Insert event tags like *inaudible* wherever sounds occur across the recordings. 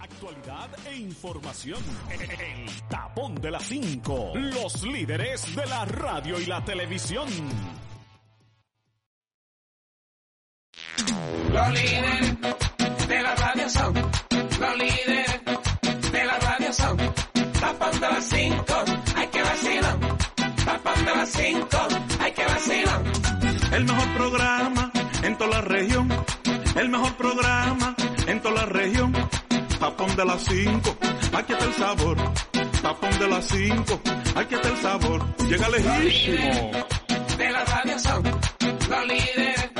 Actualidad e información. El tapón de las 5. Los líderes de la radio y la televisión. Los líderes de la radio son. Los líderes de la radio son. Tapón de las 5. Hay que vacilar. Tapón de las 5. Hay que vacilar. El mejor programa en toda la región. El mejor programa en toda la región. Tapón de las 5. Aquí está el sabor. Tapón de las 5. Aquí está el sabor. Llega lejísimo. De la radio son. Los líderes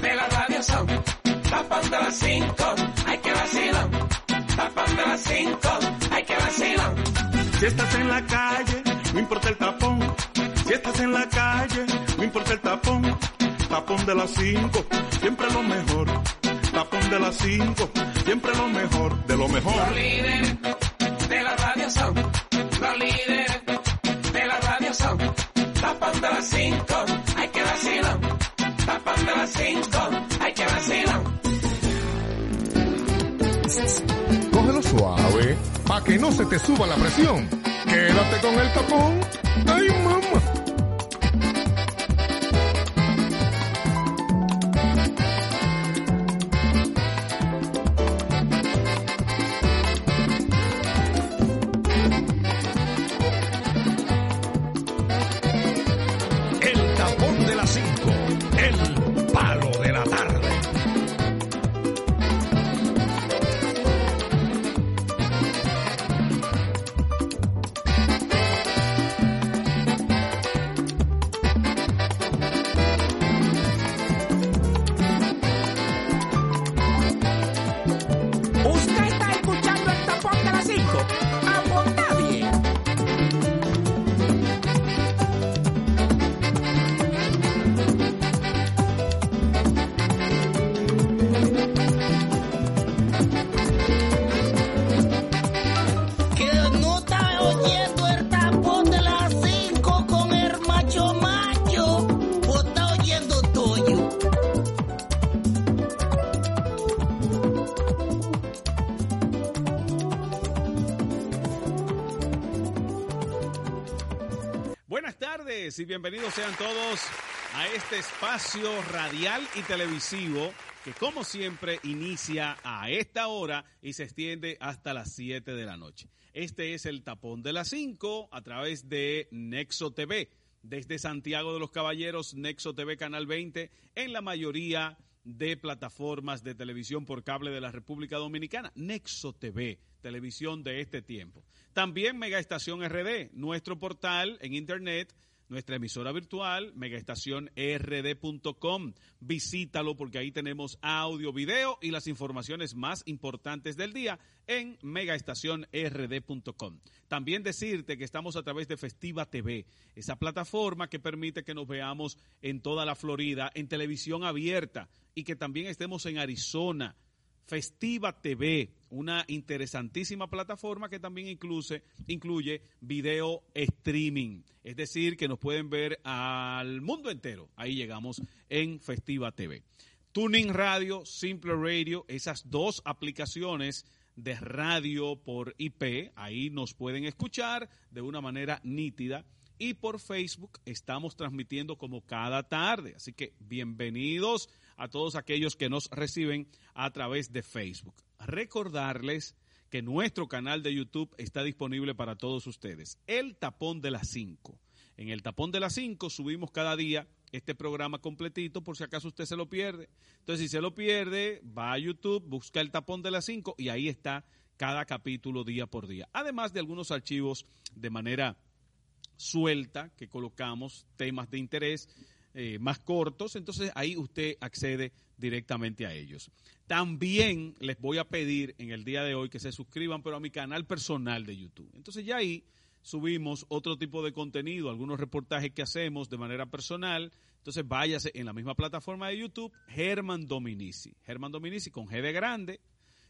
de la radio son. Tapón de las 5. Hay que vacilar. Tapón de las 5. Hay que vacilar. Si estás en la calle, no importa el tapón. Si estás en la calle, no importa el tapón. Tapón de las 5, siempre lo mejor. Tapón de las 5, siempre lo mejor, de lo mejor. Los líderes de la radio son. Los líderes de la radio son. Tapón de las 5. Hay que vacilar. Tapón de las 5. Hay que vacilar. Cógelo suave, pa' que no se te suba la presión. Quédate con el tapón. ¡Ay, mamá! Tardes y bienvenidos sean todos a este espacio radial y televisivo que como siempre inicia a esta hora y se extiende hasta las 7 de la noche. Este es el tapón de las 5 a través de Nexo TV. Desde Santiago de los Caballeros, Nexo TV Canal 20, en la mayoría de plataformas de televisión por cable de la República Dominicana. Nexo TV, televisión de este tiempo. También Mega Estación RD, nuestro portal en internet, nuestra emisora virtual, megaestacionrd.com. Visítalo porque ahí tenemos audio, video y las informaciones más importantes del día en megaestacionrd.com. También decirte que estamos a través de Festiva TV, esa plataforma que permite que nos veamos en toda la Florida en televisión abierta y que también estemos en Arizona. Festiva TV, una interesantísima plataforma que también incluye, video streaming. Es decir, que nos pueden ver al mundo entero. Ahí llegamos en Festiva TV. Tuning Radio, Simple Radio, esas dos aplicaciones de radio por IP, ahí nos pueden escuchar de una manera nítida. Y por Facebook estamos transmitiendo como cada tarde. Así que bienvenidos a todos aquellos que nos reciben a través de Facebook. Recordarles que nuestro canal de YouTube está disponible para todos ustedes. El Tapón de las 5. En el Tapón de las 5 subimos cada día este programa completito por si acaso usted se lo pierde. Entonces, si se lo pierde, va a YouTube, busca el Tapón de las 5 y ahí está cada capítulo día por día. Además de algunos archivos de manera suelta que colocamos, temas de interés eh, más cortos, entonces ahí usted accede directamente a ellos. También les voy a pedir en el día de hoy que se suscriban, pero a mi canal personal de YouTube. Entonces ya ahí subimos otro tipo de contenido, algunos reportajes que hacemos de manera personal. Entonces váyase en la misma plataforma de YouTube, Germán Dominici. Germán Dominici con G de grande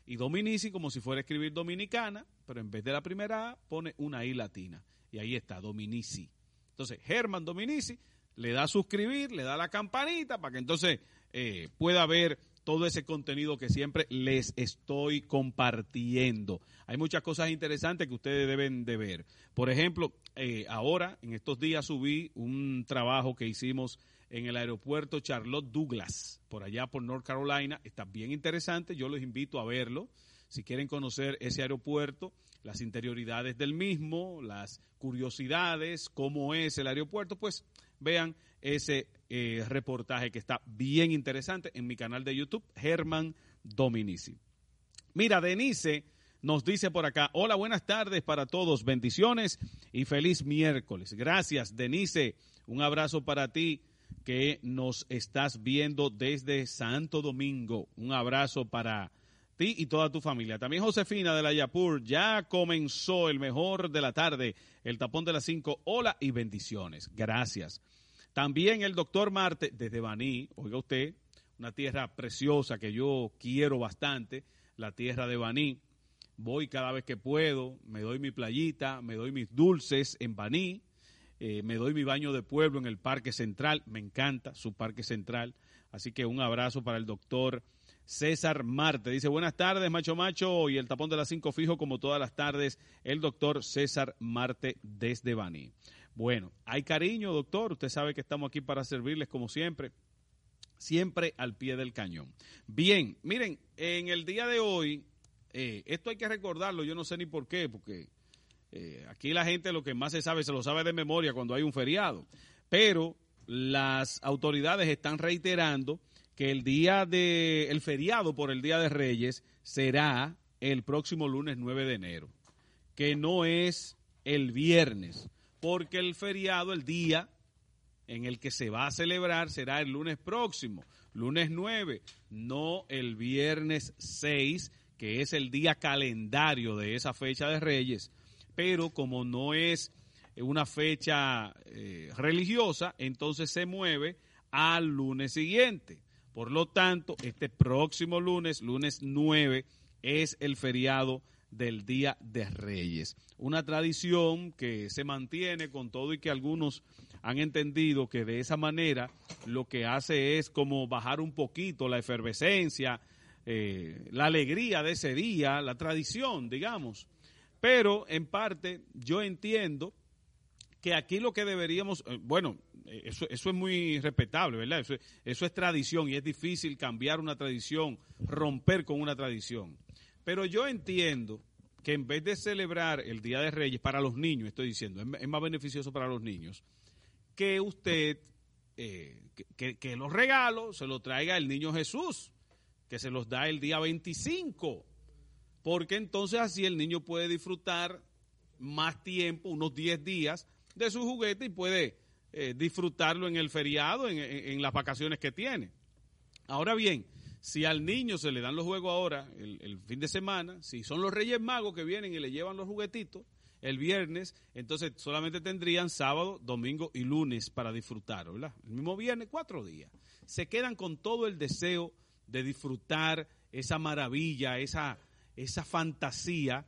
y Dominici como si fuera a escribir dominicana, pero en vez de la primera A pone una I latina. Y ahí está, Dominici. Entonces, Germán Dominici le da a suscribir, le da la campanita para que entonces eh, pueda ver todo ese contenido que siempre les estoy compartiendo. Hay muchas cosas interesantes que ustedes deben de ver. Por ejemplo, eh, ahora, en estos días subí un trabajo que hicimos en el aeropuerto Charlotte Douglas, por allá por North Carolina. Está bien interesante, yo los invito a verlo. Si quieren conocer ese aeropuerto, las interioridades del mismo, las curiosidades, cómo es el aeropuerto, pues vean ese eh, reportaje que está bien interesante en mi canal de YouTube, Germán Dominici. Mira, Denise nos dice por acá, hola, buenas tardes para todos, bendiciones y feliz miércoles. Gracias, Denise, un abrazo para ti que nos estás viendo desde Santo Domingo. Un abrazo para ti y toda tu familia. También Josefina de la Yapur, ya comenzó el mejor de la tarde, el tapón de las cinco. Hola y bendiciones. Gracias. También el doctor Marte desde Baní, oiga usted, una tierra preciosa que yo quiero bastante, la tierra de Baní. Voy cada vez que puedo, me doy mi playita, me doy mis dulces en Baní, eh, me doy mi baño de pueblo en el Parque Central, me encanta su Parque Central. Así que un abrazo para el doctor César Marte. Dice, buenas tardes, macho macho, y el tapón de las cinco fijo como todas las tardes, el doctor César Marte desde Baní. Bueno, hay cariño, doctor. Usted sabe que estamos aquí para servirles como siempre. Siempre al pie del cañón. Bien, miren, en el día de hoy, eh, esto hay que recordarlo, yo no sé ni por qué, porque eh, aquí la gente lo que más se sabe, se lo sabe de memoria cuando hay un feriado. Pero las autoridades están reiterando que el día de, el feriado por el Día de Reyes será el próximo lunes 9 de enero, que no es el viernes porque el feriado, el día en el que se va a celebrar será el lunes próximo, lunes 9, no el viernes 6, que es el día calendario de esa fecha de Reyes, pero como no es una fecha eh, religiosa, entonces se mueve al lunes siguiente. Por lo tanto, este próximo lunes, lunes 9, es el feriado del Día de Reyes. Una tradición que se mantiene con todo y que algunos han entendido que de esa manera lo que hace es como bajar un poquito la efervescencia, eh, la alegría de ese día, la tradición, digamos. Pero en parte yo entiendo que aquí lo que deberíamos, eh, bueno, eso, eso, es muy respetable, ¿verdad? Eso, eso es tradición y es difícil cambiar una tradición, romper con una tradición. Pero yo entiendo que en vez de celebrar el Día de Reyes para los niños, estoy diciendo, es, más beneficioso para los niños, que usted, eh, que, los regalos se los traiga el niño Jesús, que se los da el día 25, porque entonces así el niño puede disfrutar más tiempo, unos 10 días, de su juguete y puede eh, disfrutarlo en el feriado, en las vacaciones que tiene. Ahora bien, si al niño se le dan los juegos ahora, el, fin de semana, si son los Reyes Magos que vienen y le llevan los juguetitos el viernes, entonces solamente tendrían sábado, domingo y lunes para disfrutar, ¿verdad? El mismo viernes, cuatro días. Se quedan con todo el deseo de disfrutar esa maravilla, esa, esa fantasía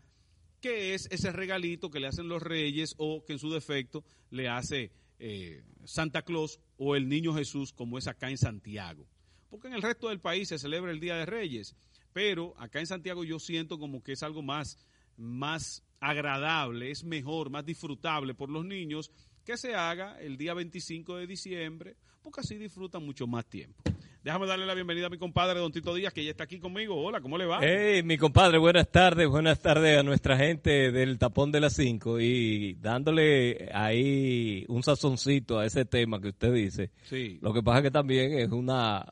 que es ese regalito que le hacen los reyes o que en su defecto le hace eh, Santa Claus o el niño Jesús como es acá en Santiago porque en el resto del país se celebra el Día de Reyes, pero acá en Santiago yo siento como que es algo más, más agradable, es mejor, más disfrutable por los niños que se haga el día 25 de diciembre, porque así disfrutan mucho más tiempo. Déjame darle la bienvenida a mi compadre Don Tito Díaz, que ya está aquí conmigo. Hola, ¿cómo le va? Hey, mi compadre, buenas tardes, buenas tardes a nuestra gente del Tapón de las 5 y dándole ahí un sazoncito a ese tema que usted dice. Sí. Lo que pasa es que también es una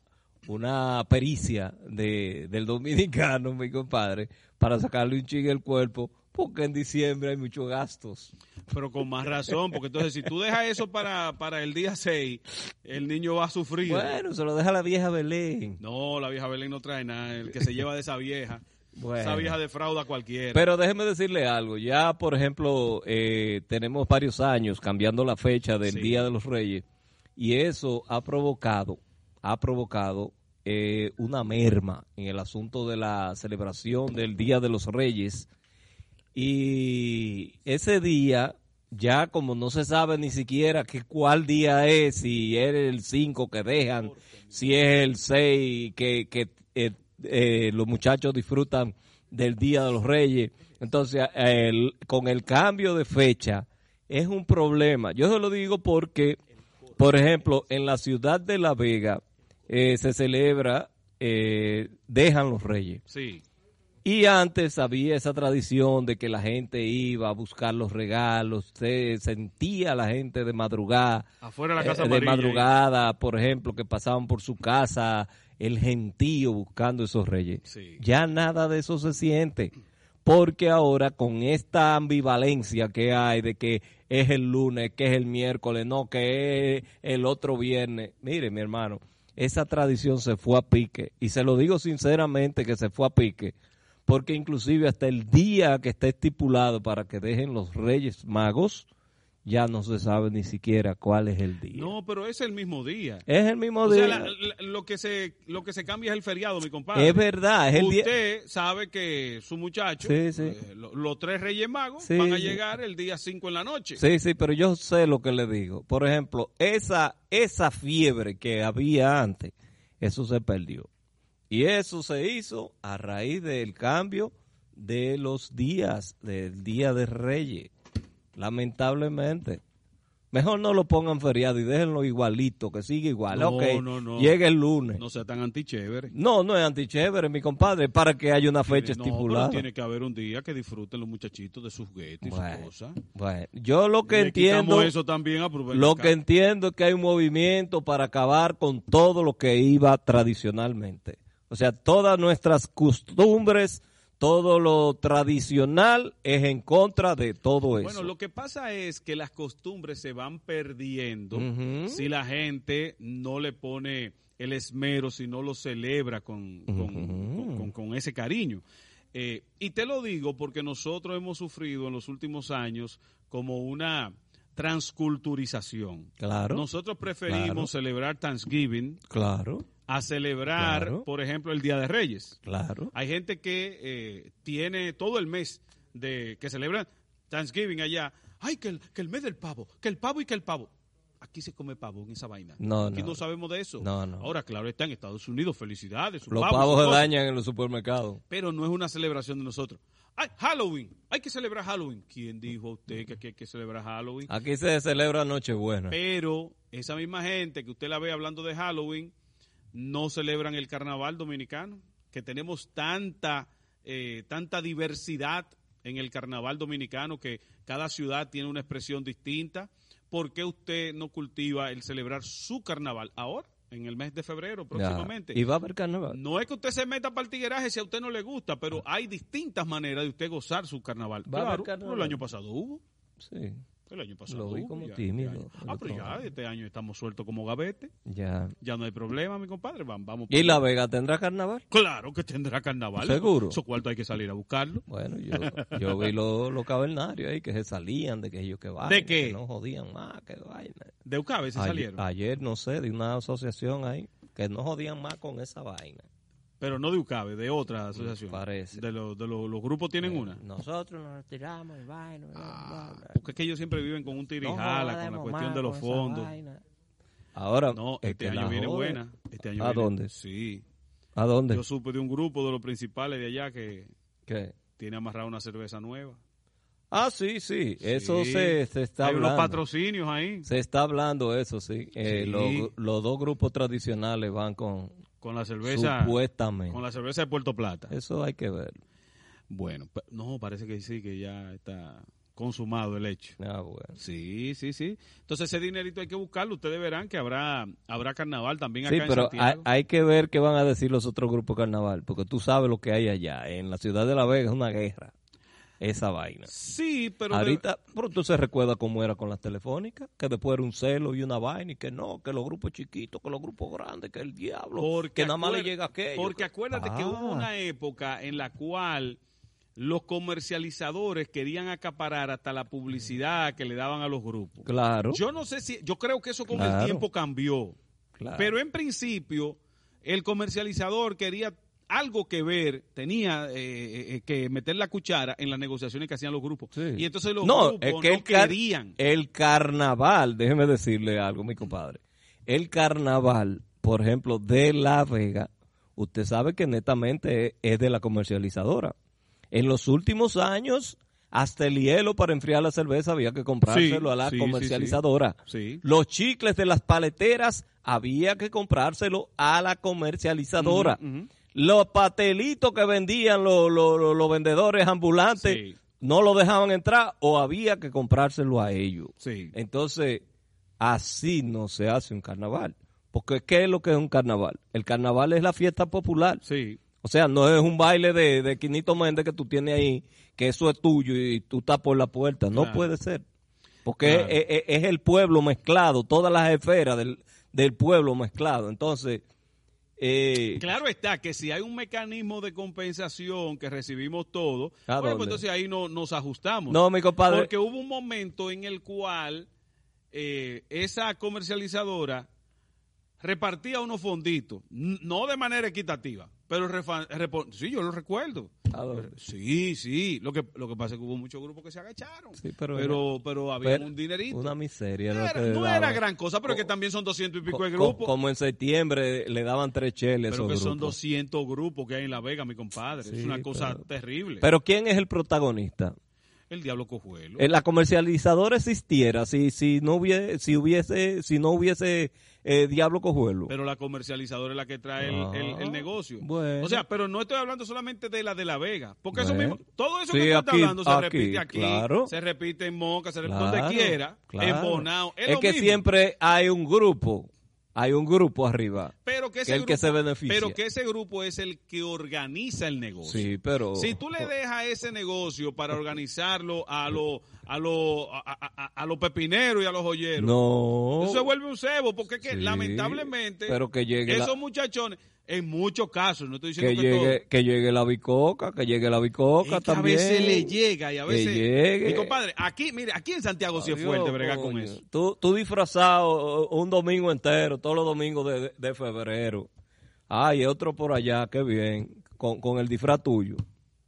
una pericia de, del dominicano, *laughs* mi compadre, para sacarle un chingue el cuerpo, porque en diciembre hay muchos gastos. Pero con más razón, porque entonces si tú dejas eso para, para el día 6, el niño va a sufrir. Bueno, se lo deja la vieja Belén. No, la vieja Belén no trae nada, el que se lleva de esa vieja. Esa vieja defrauda a cualquiera. Pero déjeme decirle algo, ya por ejemplo eh, tenemos varios años cambiando la fecha del Día de los Reyes y eso ha provocado, ha provocado eh, una merma en el asunto de la celebración del Día de los Reyes. Y ese día, ya como no se sabe ni siquiera que cuál día es, si es el 5 que dejan, si es el 6 que, que eh, eh, los muchachos disfrutan del Día de los Reyes. Entonces, con el cambio de fecha es un problema. Yo se lo digo porque, por ejemplo, en la ciudad de La Vega eh, se celebra, eh, dejan los Reyes. Sí. Y antes había esa tradición de que la gente iba a buscar los regalos, se sentía la gente de madrugada, Afuera de la Casa eh, de Amarilla, madrugada, por ejemplo, que pasaban por su casa, el gentío buscando esos reyes. Sí. Ya nada de eso se siente, porque ahora con esta ambivalencia que hay de que es el lunes, que es el miércoles, no, que es el otro viernes, mire mi hermano, esa tradición se fue a pique, y se lo digo sinceramente que se fue a pique, porque inclusive hasta el día que está estipulado para que dejen los reyes magos, ya no se sabe ni siquiera cuál es el día. No, pero es el mismo día. Es el mismo O día. sea, la- la- lo, que se, lo que se cambia es el feriado, mi compadre. es verdad, es el día. Usted sabe que su muchacho, Sí, sí. eh, lo- los tres reyes magos, Sí, van a llegar el día 5 en la noche. Sí, sí, pero yo sé lo que le digo. Por ejemplo, esa, esa fiebre que había antes, eso se perdió. Y eso se hizo a raíz del cambio de los días, del Día de Reyes. Lamentablemente. Mejor no lo pongan feriado y déjenlo igualito, que siga igual. No, ok, no, no. llega el lunes. No sea tan antichévere. No, no es antichévere, mi compadre, para que haya una fecha No, estipulada. pero tiene que haber un día que disfruten los muchachitos de sus juguetes y sus cosas. bueno, yo lo que Le entiendo... eso también a Lo que entiendo es que hay un movimiento para acabar con todo lo que iba tradicionalmente. O sea, todas nuestras costumbres, todo lo tradicional es en contra de todo eso. Bueno, lo que pasa es que las costumbres se van perdiendo si la gente no le pone el esmero, si no lo celebra con, con, con- con- con ese cariño. Eh, y te lo digo porque nosotros hemos sufrido en los últimos años como una transculturización. Claro. Nosotros preferimos Claro. celebrar Thanksgiving Claro, a celebrar, Claro. por ejemplo, el Día de Reyes. claro. Hay gente que eh, tiene todo el mes de que celebran Thanksgiving allá. Ay, que el, que el mes del pavo, que el pavo y que el pavo. Aquí se come pavo en esa vaina. No, Aquí no. no sabemos de eso. No, no. Ahora, claro, está en Estados Unidos. Felicidades. Los pavo, pavos se dañan en los supermercados. Pero no es una celebración de nosotros. Ay, Halloween. Hay que celebrar Halloween. ¿Quién dijo a usted que aquí hay que celebrar Halloween? Aquí se celebra Nochebuena. Pero esa misma gente que usted la ve hablando de Halloween no celebran el carnaval dominicano, que tenemos tanta, eh, tanta diversidad en el carnaval dominicano que cada ciudad tiene una expresión distinta. ¿Por qué usted no cultiva el celebrar su carnaval ahora, en el mes de febrero Ya. próximamente? Y va a haber carnaval. No es que usted se meta para el tigueraje si a usted no le gusta, pero hay distintas maneras de usted gozar su carnaval. Va a haber Claro, carnaval. pero el año pasado hubo. Sí, El año pasado Lo vi como ya, tímido este el Ah, pero ya, este año estamos sueltos como gavete. ya. Ya no hay problema, mi compadre. Vamos. vamos ¿Y La Vega tendrá carnaval? Claro que tendrá carnaval. ¿Seguro? Esos cuartos hay que salir a buscarlo. Bueno, yo, yo vi los los cavernarios ahí que se salían de que ellos que vaina, ¿De qué? que no jodían más, que vaina. De Ucabe se ayer, salieron. ayer, no sé, de una asociación ahí que no jodían más con esa vaina. Pero no de Ucabe, de otra asociación. parece. De, los de los, los grupos tienen una. Nosotros nos retiramos y vaina. Ah, porque es que ellos siempre viven con un tirijala, con la cuestión de los fondos. Ahora, No, este año viene buena. Este año ¿A viene- dónde? Sí. ¿A dónde? Yo supe de un grupo de los principales de allá que ¿Qué? tiene amarrada una cerveza nueva. Ah, sí, sí, eso Sí. se, se está Hay unos hablando. patrocinios ahí Se está hablando eso, sí. Eh, Sí. Los, los dos grupos tradicionales van con con la cerveza supuestamente. con la cerveza de Puerto Plata. Eso hay que ver. Bueno, no, parece que sí, que ya está consumado el hecho. Ah, bueno. Sí, sí, sí. Entonces ese dinerito hay que buscarlo. Ustedes verán que habrá habrá carnaval también Sí, acá en pero hay que ver qué van a decir los otros grupos carnaval, porque tú sabes lo que hay allá. En la ciudad de La Vega es una guerra, esa vaina. Sí, pero de- Ahorita, pero tú se recuerda cómo era con las telefónicas, que después era un celo y una vaina, y que no, que los grupos chiquitos, que los grupos grandes, que el diablo, porque que nada más le llega aquello. Porque acuérdate que Ah. hubo una época en la cual los comercializadores querían acaparar hasta la publicidad que le daban a los grupos. Claro, Yo no sé si, yo creo que eso con Claro. el tiempo cambió. claro. Pero en principio, el comercializador quería algo que ver, tenía eh, eh, que meter la cuchara en las negociaciones que hacían los grupos. Sí. Y entonces los no, grupos es que no el, querían. el carnaval, déjeme decirle algo, mi compadre. El carnaval, por ejemplo, de La Vega, usted sabe que netamente es de la comercializadora. En los últimos años, hasta el hielo para enfriar la cerveza había que comprárselo Sí, a la sí, comercializadora. sí. Los chicles de las paleteras había que comprárselo a la comercializadora. Ujú. Los patelitos que vendían los, los- vendedores ambulantes Sí. no lo dejaban entrar o había que comprárselo a ellos. Sí. Entonces, así no se hace un carnaval. Porque ¿qué es lo que es un carnaval? El carnaval es la fiesta popular. Sí. O sea, no es un baile de, de Quinito Méndez que tú tienes ahí, que eso es tuyo y tú estás por la puerta. No Claro. puede ser. Porque Claro. es, es- es el pueblo mezclado, todas las esferas del, del pueblo mezclado. Entonces, eh, Claro está que si hay un mecanismo de compensación que recibimos todos, ¿A bueno, pues entonces ahí no, nos ajustamos. No, mi compadre. Porque hubo un momento en el cual eh, esa comercializadora repartía unos fonditos, no de manera equitativa, pero sí, yo lo recuerdo. ¿A dónde? Sí, sí. Lo que, lo que pasa es que hubo muchos grupos que se agacharon. Sí, pero pero, pero, había pero un dinerito. Una miseria. Era- no daban. era gran cosa, pero es que también son 200 y pico de Co- grupos. Como en septiembre le daban tres cheles Pero que son grupos. 200 grupos que hay en La Vega, mi compadre. es una cosa terrible. Pero ¿quién es el protagonista? El diablo cojuelo. Eh, La comercializadora existiera si si no hubiese si hubiese si no hubiese eh, Diablo Cojuelo. Pero la comercializadora es la que trae el, Ah, el- el negocio. bueno. O sea, pero no estoy hablando solamente de la de La Vega. Porque eso mismo, todo eso Sí, que tú estás hablando se aquí, repite aquí, claro. se repite en Moca, se repite Claro, donde quiera, claro. en Bonao. Es, Es, lo que mismo. siempre hay un grupo, hay un grupo arriba. pero que, que ese el que se beneficia. Pero que ese grupo es el que organiza el negocio. Sí, pero Si tú le dejas ese negocio para organizarlo a los a los a, a- pepineros y a los joyeros, no eso se vuelve un cebo, porque es que Sí, lamentablemente pero que llegue la- esos muchachones, en muchos casos, no estoy diciendo que que, llegue que llegue la bicoca, que llegue la todo, bicoca es que a también. veces le llega y a veces llegue. mi compadre, aquí, mire, aquí en Santiago sí es fuerte bregar con eso. Tú, tú disfrazado un domingo entero, todos los domingos de, de febrero. Ay, otro por allá, qué bien, con, con el disfraz tuyo.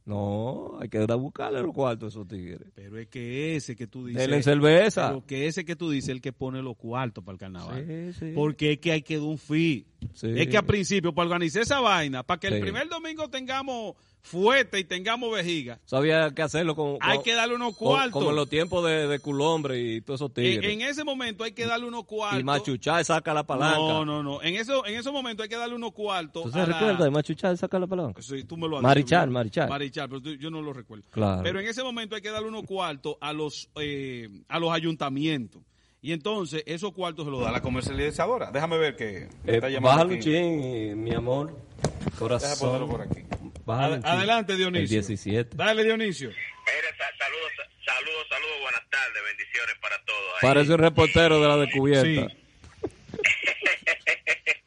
No, hay que ir a buscarle los cuartos a esos tigres. Pero es que ese que tú dices, Denle cerveza. pero que ese que tú dices es el que pone los cuartos para el carnaval. Sí, sí. Porque es que hay que dar un fee. Sí. Es que al principio, para organizar esa vaina, para que el primer domingo tengamos fuerte y tengamos vejiga, Eso había que hacerlo con, hay con- que darle unos con- cuartos. como en los tiempos de, de Culombre y todos esos en, tigres. en ese momento hay que darle unos cuartos. y Machuchá saca la palanca. No, no, no. En, eso, en esos momentos hay que darle unos cuartos. ¿Tú se a la- recuerdas de Machuchá saca la palanca? Sí, tú me lo has Marichal, dicho, Marichal. Marichal, pero tú- yo no lo recuerdo. Claro. Pero en ese momento hay que darle unos cuartos a los, eh, a los ayuntamientos. Y entonces esos cuartos se los da la comercializadora. Déjame ver que Eh, está llamando bájalo un mi amor. Corazón. ponerlo por aquí. Ad- adelante, Dionisio. El 17. Dale, Dionisio. Mire, sa- saludos, saludos, saludos, buenas tardes, bendiciones para todos. ahí. Parece un reportero de la descubierta. Sí. *laughs*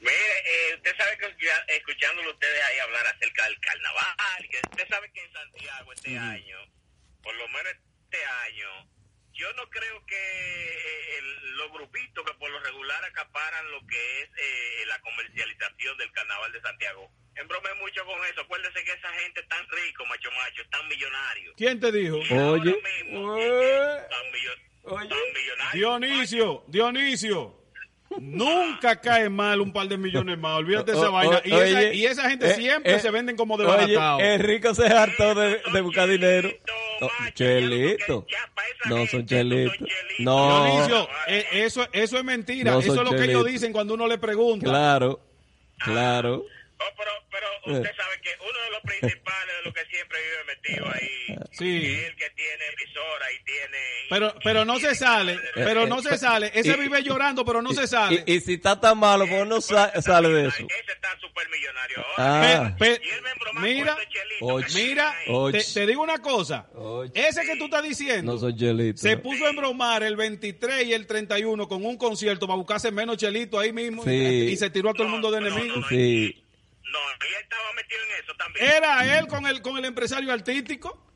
Mire, eh, usted sabe que escuchándolo ustedes ahí hablar acerca del carnaval, que usted sabe que en Santiago este año, por lo menos este año, yo no creo que eh, el- los grupitos que por lo regular acaparan lo que es eh, la comercialización del carnaval de Santiago. Embromé mucho con eso. Acuérdese que esa gente tan rico, macho macho, tan millonario. ¿Quién te dijo? Oye. Tan, millo- tan millonario. Dionisio, Dionisio. Nunca cae mal un par de millones más. Olvídate de esa O- vaina. o- Y esa, oye, y esa gente eh, siempre eh, se venden como Oye, desbaratados. Enrico se hartó de, de buscar dinero. No, chelito. No son chelitos. No. Dionisio, eh, eso, eso es mentira. No eso es lo que ellos dicen cuando uno le pregunta. Claro, claro. Oh, pero, pero usted sabe que uno de los principales de los que siempre vive metido ahí Sí. es el que tiene emisora y tiene... Pero, pero no se sale, pero no se sale. Ese y- vive llorando, pero no se sale. Y, y si está tan malo, pues no sa- sale de eso. Ese está súper millonario Ah. Pe- pe- Y mira, mira, te, te digo una cosa. Ese que tú estás diciendo No se puso a embromar el 23 y el 31 con un concierto para buscarse menos chelito ahí mismo Sí. y, y se tiró a todo el mundo de No, no, enemigos. no, Sí. No, y él estaba metido en eso también. Era él con el con el empresario artístico.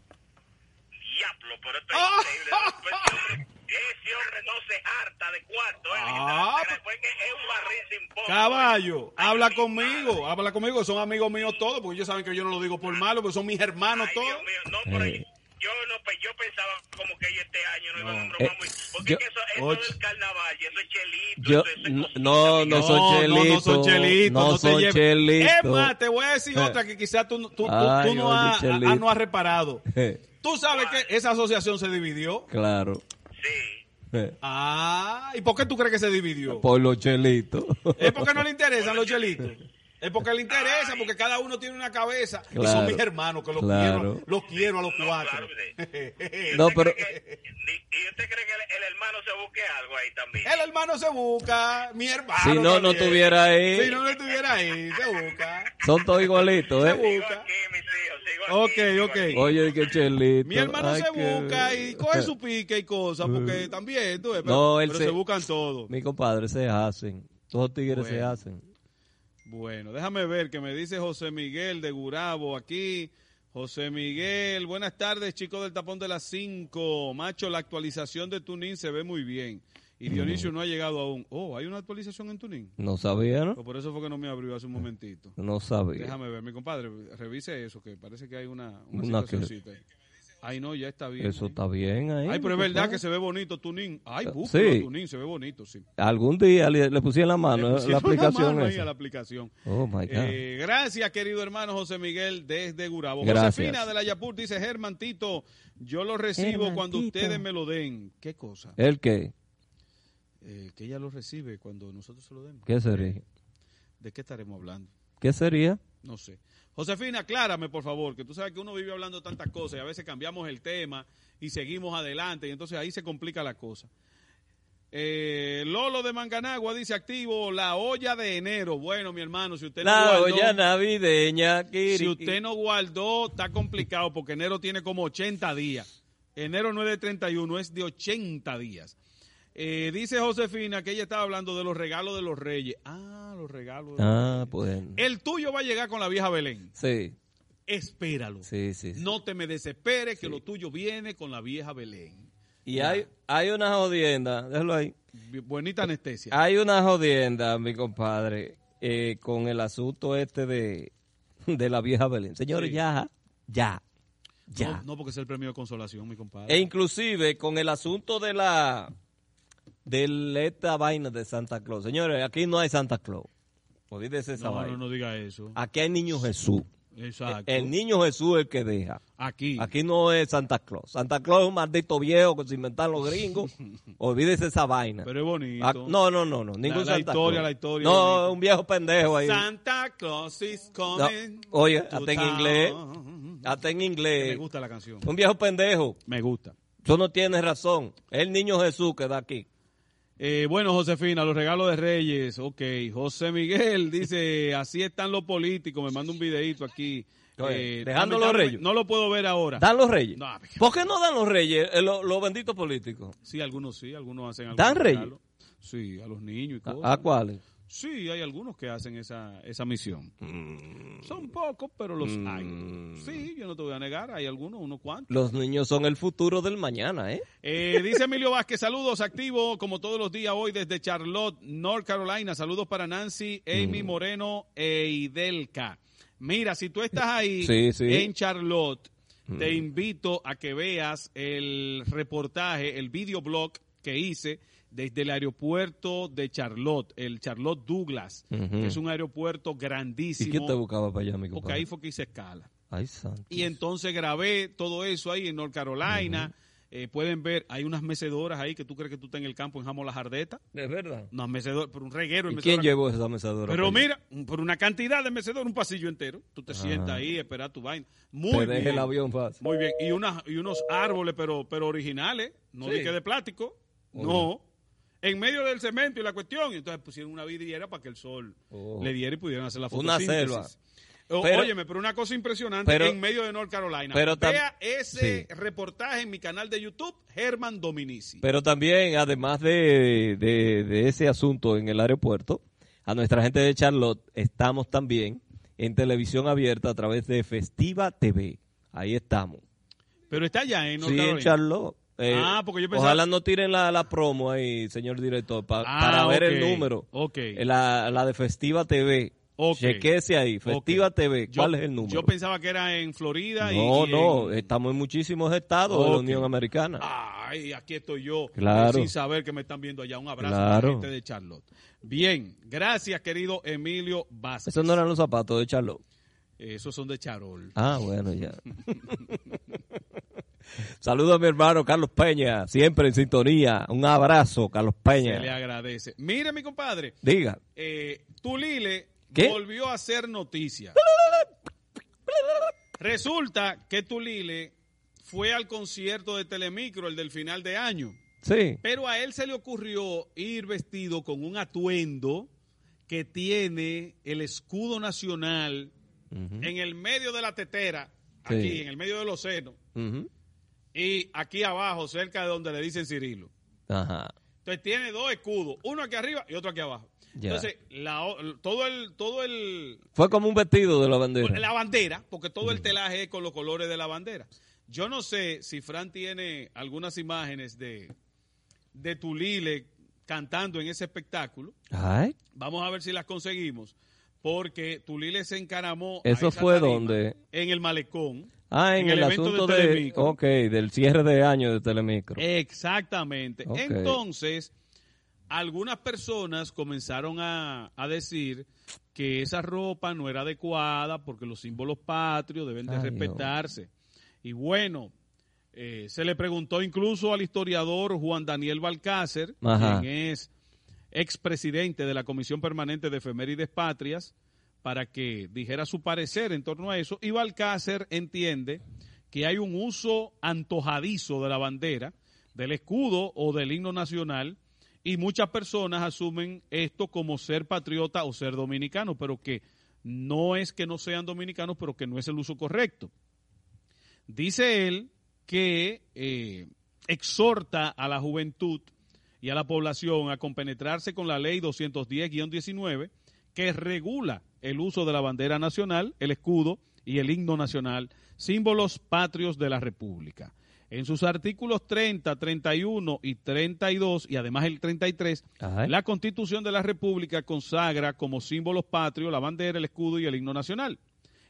Diablo, pero esto es Ah. increíble. Pues ese, hombre, no se harta de cuarto. ¿eh? Ah, que es un barril sin poco. Caballo, Ay, habla mi conmigo, madre. habla conmigo, son amigos míos todos, porque ellos saben que yo no lo digo por malo, porque son mis hermanos Ay, todos. Mío, no, pero Eh. Yo no pe- yo pensaba como que ellos este año no, iban a Eh, bromar muy porque yo- es que eso, eso Ocho. del carnaval y eso es chelito Yo, eso, es no, cosita, no, no son no, chelitos. no son chelitos. No te son chelitos. Es más, te voy a decir Eh. otra que quizás tú, tú, Ay, tú no, has, ah, no has reparado. Eh, Tú sabes que esa asociación se dividió. claro. sí Eh, Ah, ¿y por qué tú crees que se dividió? Por los chelitos. Es porque no le *laughs* interesan los chelitos. Es porque le interesa, porque cada uno tiene una cabeza. Y son mis hermanos, que los claro. quiero. Los quiero a los No, *laughs* cuatro. claro, ¿Y No, usted pero- cree que- y- usted cree que el, el hermano se busque algo ahí también El hermano se busca, mi hermano. Si no, no estuviera ahí. Si no, no estuviera ahí, se busca. Son todos igualitos, Se ¿eh? sigo busca. aquí mis hijos sigo aquí, Ok, ok. Oye, qué chelito. Mi hermano Ay, se qué- busca y coge su pique y cosas, porque también, tú ves, pero, No, él pero se- se buscan todo. Mi compadre, se hacen. Todos tigres se hacen. Bueno, déjame ver que me dice José Miguel de Gurabo aquí. José Miguel, buenas tardes, chicos del tapón de las 5. Macho, la actualización de Tunín se ve muy bien. Y Dionisio no ha llegado aún. Oh, ¿hay una actualización en Tunín? No sabía, ¿no? Pues por eso fue que no me abrió hace un momentito. No sabía. Déjame ver, mi compadre, revise eso, que parece que hay una, una, Una que- situacioncita ahí. Ay, no, ya está bien. Eso ¿eh? está bien ahí. Ay, pero es verdad que se ve bonito Tunín. Ay, Sí. búscalo, Tunín, se ve bonito, sí. Algún día le, le pusieron la mano la aplicación mano ahí a la aplicación. Oh, my God. Eh, gracias, querido hermano José Miguel desde Gurabo. Gracias. Josefina de la Yapur dice, Germán Tito, yo lo recibo Germán cuando Tito. ustedes me lo den. ¿Qué cosa? ¿El qué? Eh, que ella lo recibe cuando nosotros se lo demos. ¿Qué sería? ¿De qué estaremos hablando? ¿Qué sería? No sé. Josefina, aclárame, por favor, que tú sabes que uno vive hablando tantas cosas y a veces cambiamos el tema y seguimos adelante y entonces ahí se complica la cosa. Eh, Lolo de Manganagua dice activo la olla de enero. Bueno, mi hermano, si usted no La guardó- olla navideña. Si Kiri, usted no guardó, está complicado porque enero tiene como 80 días. Enero no es de 31, es de 80 días. Eh, dice Josefina que ella estaba hablando de los regalos de los reyes. Ah, los regalos. de los Ah, reyes. pues. El tuyo va a llegar con la vieja Belén. Sí, Espéralo. sí, sí. sí. No te me desesperes que lo tuyo viene con la vieja Belén. Y hay, hay una jodienda, déjalo ahí. Buenita anestesia. Hay una jodienda, mi compadre, eh, con el asunto este de, de la vieja Belén. Señores, Sí. ya, ya, ya. No, no, porque es el premio de consolación, mi compadre. E inclusive con el asunto de la de esta vaina de Santa Claus. Señores, aquí no hay Santa Claus. Olvídese esa no, vaina. no, no diga eso. Aquí hay niño Jesús. Exacto. El niño Jesús es el que deja. Aquí. Aquí no es Santa Claus. Santa Claus es un maldito viejo que se inventaron los gringos. *laughs* Olvídese esa vaina. Pero es bonito. Ah, no, no, no, no. Ningún la Santa historia, Claus. la historia No, un viejo pendejo ahí. Santa Claus is No, coming. Oye, hasta en inglés. Hasta en Me inglés. gusta la canción. Un viejo pendejo. Me gusta. Tú no tienes razón. Es el niño Jesús que da aquí. Eh, bueno, Josefina, los regalos de Reyes. Ok. José Miguel dice: *laughs* Así están los políticos. Me manda un videito aquí. Eh, dejando los reyes. No lo puedo ver ahora. ¿Dan los reyes? No, ¿Por qué no dan los reyes eh, los, los benditos políticos? Sí, algunos sí, algunos hacen ¿Dan algunos reyes? Sí, a los niños y ¿A, cosas. a cuáles? Sí, hay algunos que hacen esa, esa misión. Mm. Son pocos, pero los hay. Sí, yo no te voy a negar, hay algunos, unos cuantos. Los niños son el futuro del mañana, ¿eh? Eh, dice Emilio Vázquez, saludos, activo como todos los días hoy desde Charlotte, North Carolina. Saludos para Nancy, Amy Mm. Moreno e Idelka. Mira, si tú estás ahí *laughs* Sí, sí. en Charlotte, te Mm. invito a que veas el reportaje, el videoblog que hice desde el aeropuerto de Charlotte, el Charlotte Douglas, que es un aeropuerto ¿Y grandísimo. quién te buscaba para allá, mi Porque compadre? ahí fue que hice escala. Ay. Y entonces grabé todo eso ahí en North Carolina. Eh, pueden ver, hay unas mecedoras ahí que tú crees que tú estás en el campo en Jamón La Jardeta. ¿De verdad? Unas mecedoras, por un reguero. de ¿Y quién llevó esa mecedora? Pero mira, por una cantidad de mecedoras, un pasillo entero. Tú te sientas ahí, esperas tu vaina. Muy Te bien. el avión fácil. Muy bien. Y, unas, y unos árboles, pero, pero originales. No Sí. de que de plástico. No. En medio del cemento y la cuestión. Y entonces pusieron una vidriera para que el sol Oh. le diera y pudieran hacer la Una fotosíntesis. selva. O- Pero- óyeme, pero una cosa impresionante pero- en medio de North Carolina. pero Vea ese sí. reportaje en mi canal de YouTube, Germán Dominici. Pero también, además de, de- de ese asunto en el aeropuerto, a nuestra gente de Charlotte estamos también en televisión abierta a través de Festiva TV. Ahí estamos. Pero está allá en North Sí, en Carolina. Charlotte. Eh, Ah, porque yo pensaba- Ojalá no tiren la, la promo ahí, señor director, pa- Ah, para ver el número. ok. Eh, La, la de Festiva TV. Ok. Chequese ahí, Festiva. TV. Yo- ¿Cuál es el número? Yo pensaba que era en Florida no, y. no, en- estamos en muchísimos estados de la. Unión Americana. Ay, aquí estoy yo. Claro. Sin saber que me están viendo allá. Un abrazo a Claro. la gente de Charlotte. Bien, gracias, querido Emilio Vázquez. Esos no eran los zapatos de Charlotte. Esos son de Charol. Ah, bueno, ya. *laughs* Saludos a mi hermano Carlos Peña, siempre en sintonía. Un abrazo, Carlos Se le Peña. agradece. Mire, mi compadre, Diga. eh, Tulile ¿Qué? volvió a hacer noticia. Resulta que Tulile fue al concierto de Telemicro, el del final de año. Sí. Pero a él se le ocurrió ir vestido con un atuendo que tiene el escudo nacional en el medio de la tetera, aquí, en el medio de los senos, Ujú. Y aquí abajo, cerca de donde le dicen Cirilo. Ajá. Entonces tiene dos escudos, uno aquí arriba y otro aquí abajo. Ya. Entonces, la todo el, todo el, Fue como un vestido de la bandera. la bandera, porque todo el telaje es con los colores de la bandera. Yo no sé si Fran tiene algunas imágenes de, de Tulile cantando en ese espectáculo. Ay, Vamos a ver si las conseguimos. Porque Tulile se encaramó. a ¿Eso esa fue tarima dónde? En el malecón. Ah, en, el asunto de de, Telemicro. ok, del cierre de año de Telemicro. Exactamente. Entonces, algunas personas comenzaron a, a decir que esa ropa no era adecuada porque los símbolos patrios deben de Ay, respetarse. Y bueno, eh, se le preguntó incluso al historiador Juan Daniel Balcácer, Ajá. quien es expresidente de la Comisión Permanente de Efemérides Patrias, para que dijera su parecer en torno a eso. Y Balcácer entiende que hay un uso antojadizo de la bandera, del escudo o del himno nacional, y muchas personas asumen esto como ser patriota o ser dominicano, pero que no es que no sean dominicanos, pero que no es el uso correcto. Dice él que eh, exhorta a la juventud y a la población a compenetrarse con la ley 210-19 que regula el uso de la bandera nacional, el escudo y el himno nacional, símbolos patrios de la República. En sus artículos 30, 31 y 32, y además el 33, Ajá. la Constitución de la República consagra como símbolos patrios la bandera, el escudo y el himno nacional.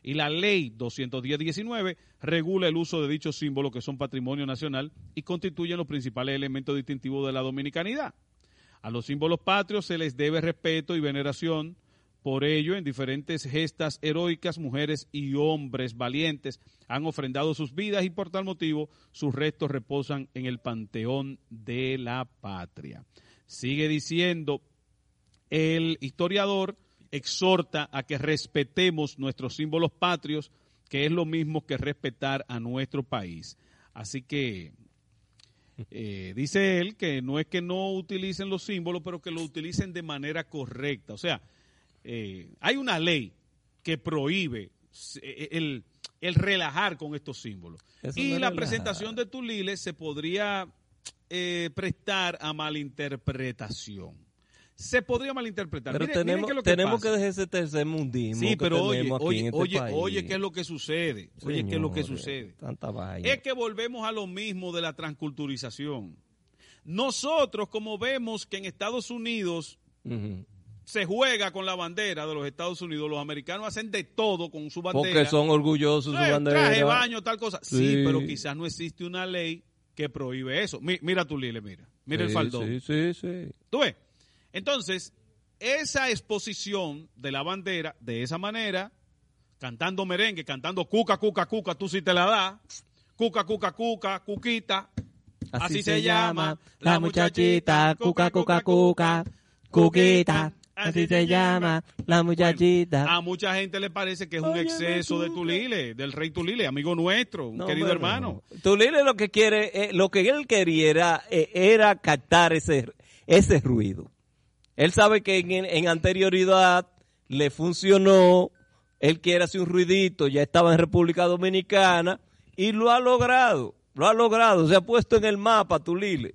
Y la ley 210-19 regula el uso de dichos símbolos que son patrimonio nacional y constituyen los principales elementos distintivos de la dominicanidad. A los símbolos patrios se les debe respeto y veneración. Por ello, en diferentes gestas heroicas, mujeres y hombres valientes han ofrendado sus vidas y por tal motivo sus restos reposan en el panteón de la patria. Sigue diciendo el historiador exhorta a que respetemos nuestros símbolos patrios, que es lo mismo que respetar a nuestro país. Así que eh, dice él que no es que no utilicen los símbolos, pero que lo utilicen de manera correcta. O sea, eh, hay una ley que prohíbe eh, el, el relajar con estos símbolos. Eso y la presentación de Tulile se podría eh, prestar a malinterpretación. Se podría malinterpretar. Pero miren tenemos, que tenemos que pasa. dejar ese tercer mundismo. Sí, que pero oye, oye, este oye, país. oye, ¿qué es lo que sucede? Oye, ¿qué es lo que sucede? Tanta. Es que volvemos a lo mismo de la transculturización. Nosotros, como vemos que en Estados Unidos. Se juega con la bandera de los Estados Unidos, los americanos hacen de todo con su bandera. Porque son orgullosos de su Eh, bandera. Traje, baño, tal cosa. Sí. Sí. pero quizás no existe una ley que prohíbe eso. Mi- mira tu Lile, mira. Mira el faldón. Sí, sí, sí. ¿Tú ves? Entonces, esa exposición de la bandera de esa manera, cantando merengue, cantando cuca, cuca, cuca, tú sí te la das. Cuca, cuca, cuca, cuquita. Así, se, llama la muchachita, cuca, cuca, cuca, cuquita. Así se llama la muchachita. A mucha gente le parece que es un exceso de Tulile, del rey Tulile, amigo nuestro, un No, querido hermano. no. Tulile lo que quiere, eh, lo que él quería era, eh, era captar ese, ese ruido. Él sabe que en, en anterioridad le funcionó, él quiere hacer un ruidito, ya estaba en República Dominicana y lo ha logrado, lo ha logrado, se ha puesto en el mapa Tulile.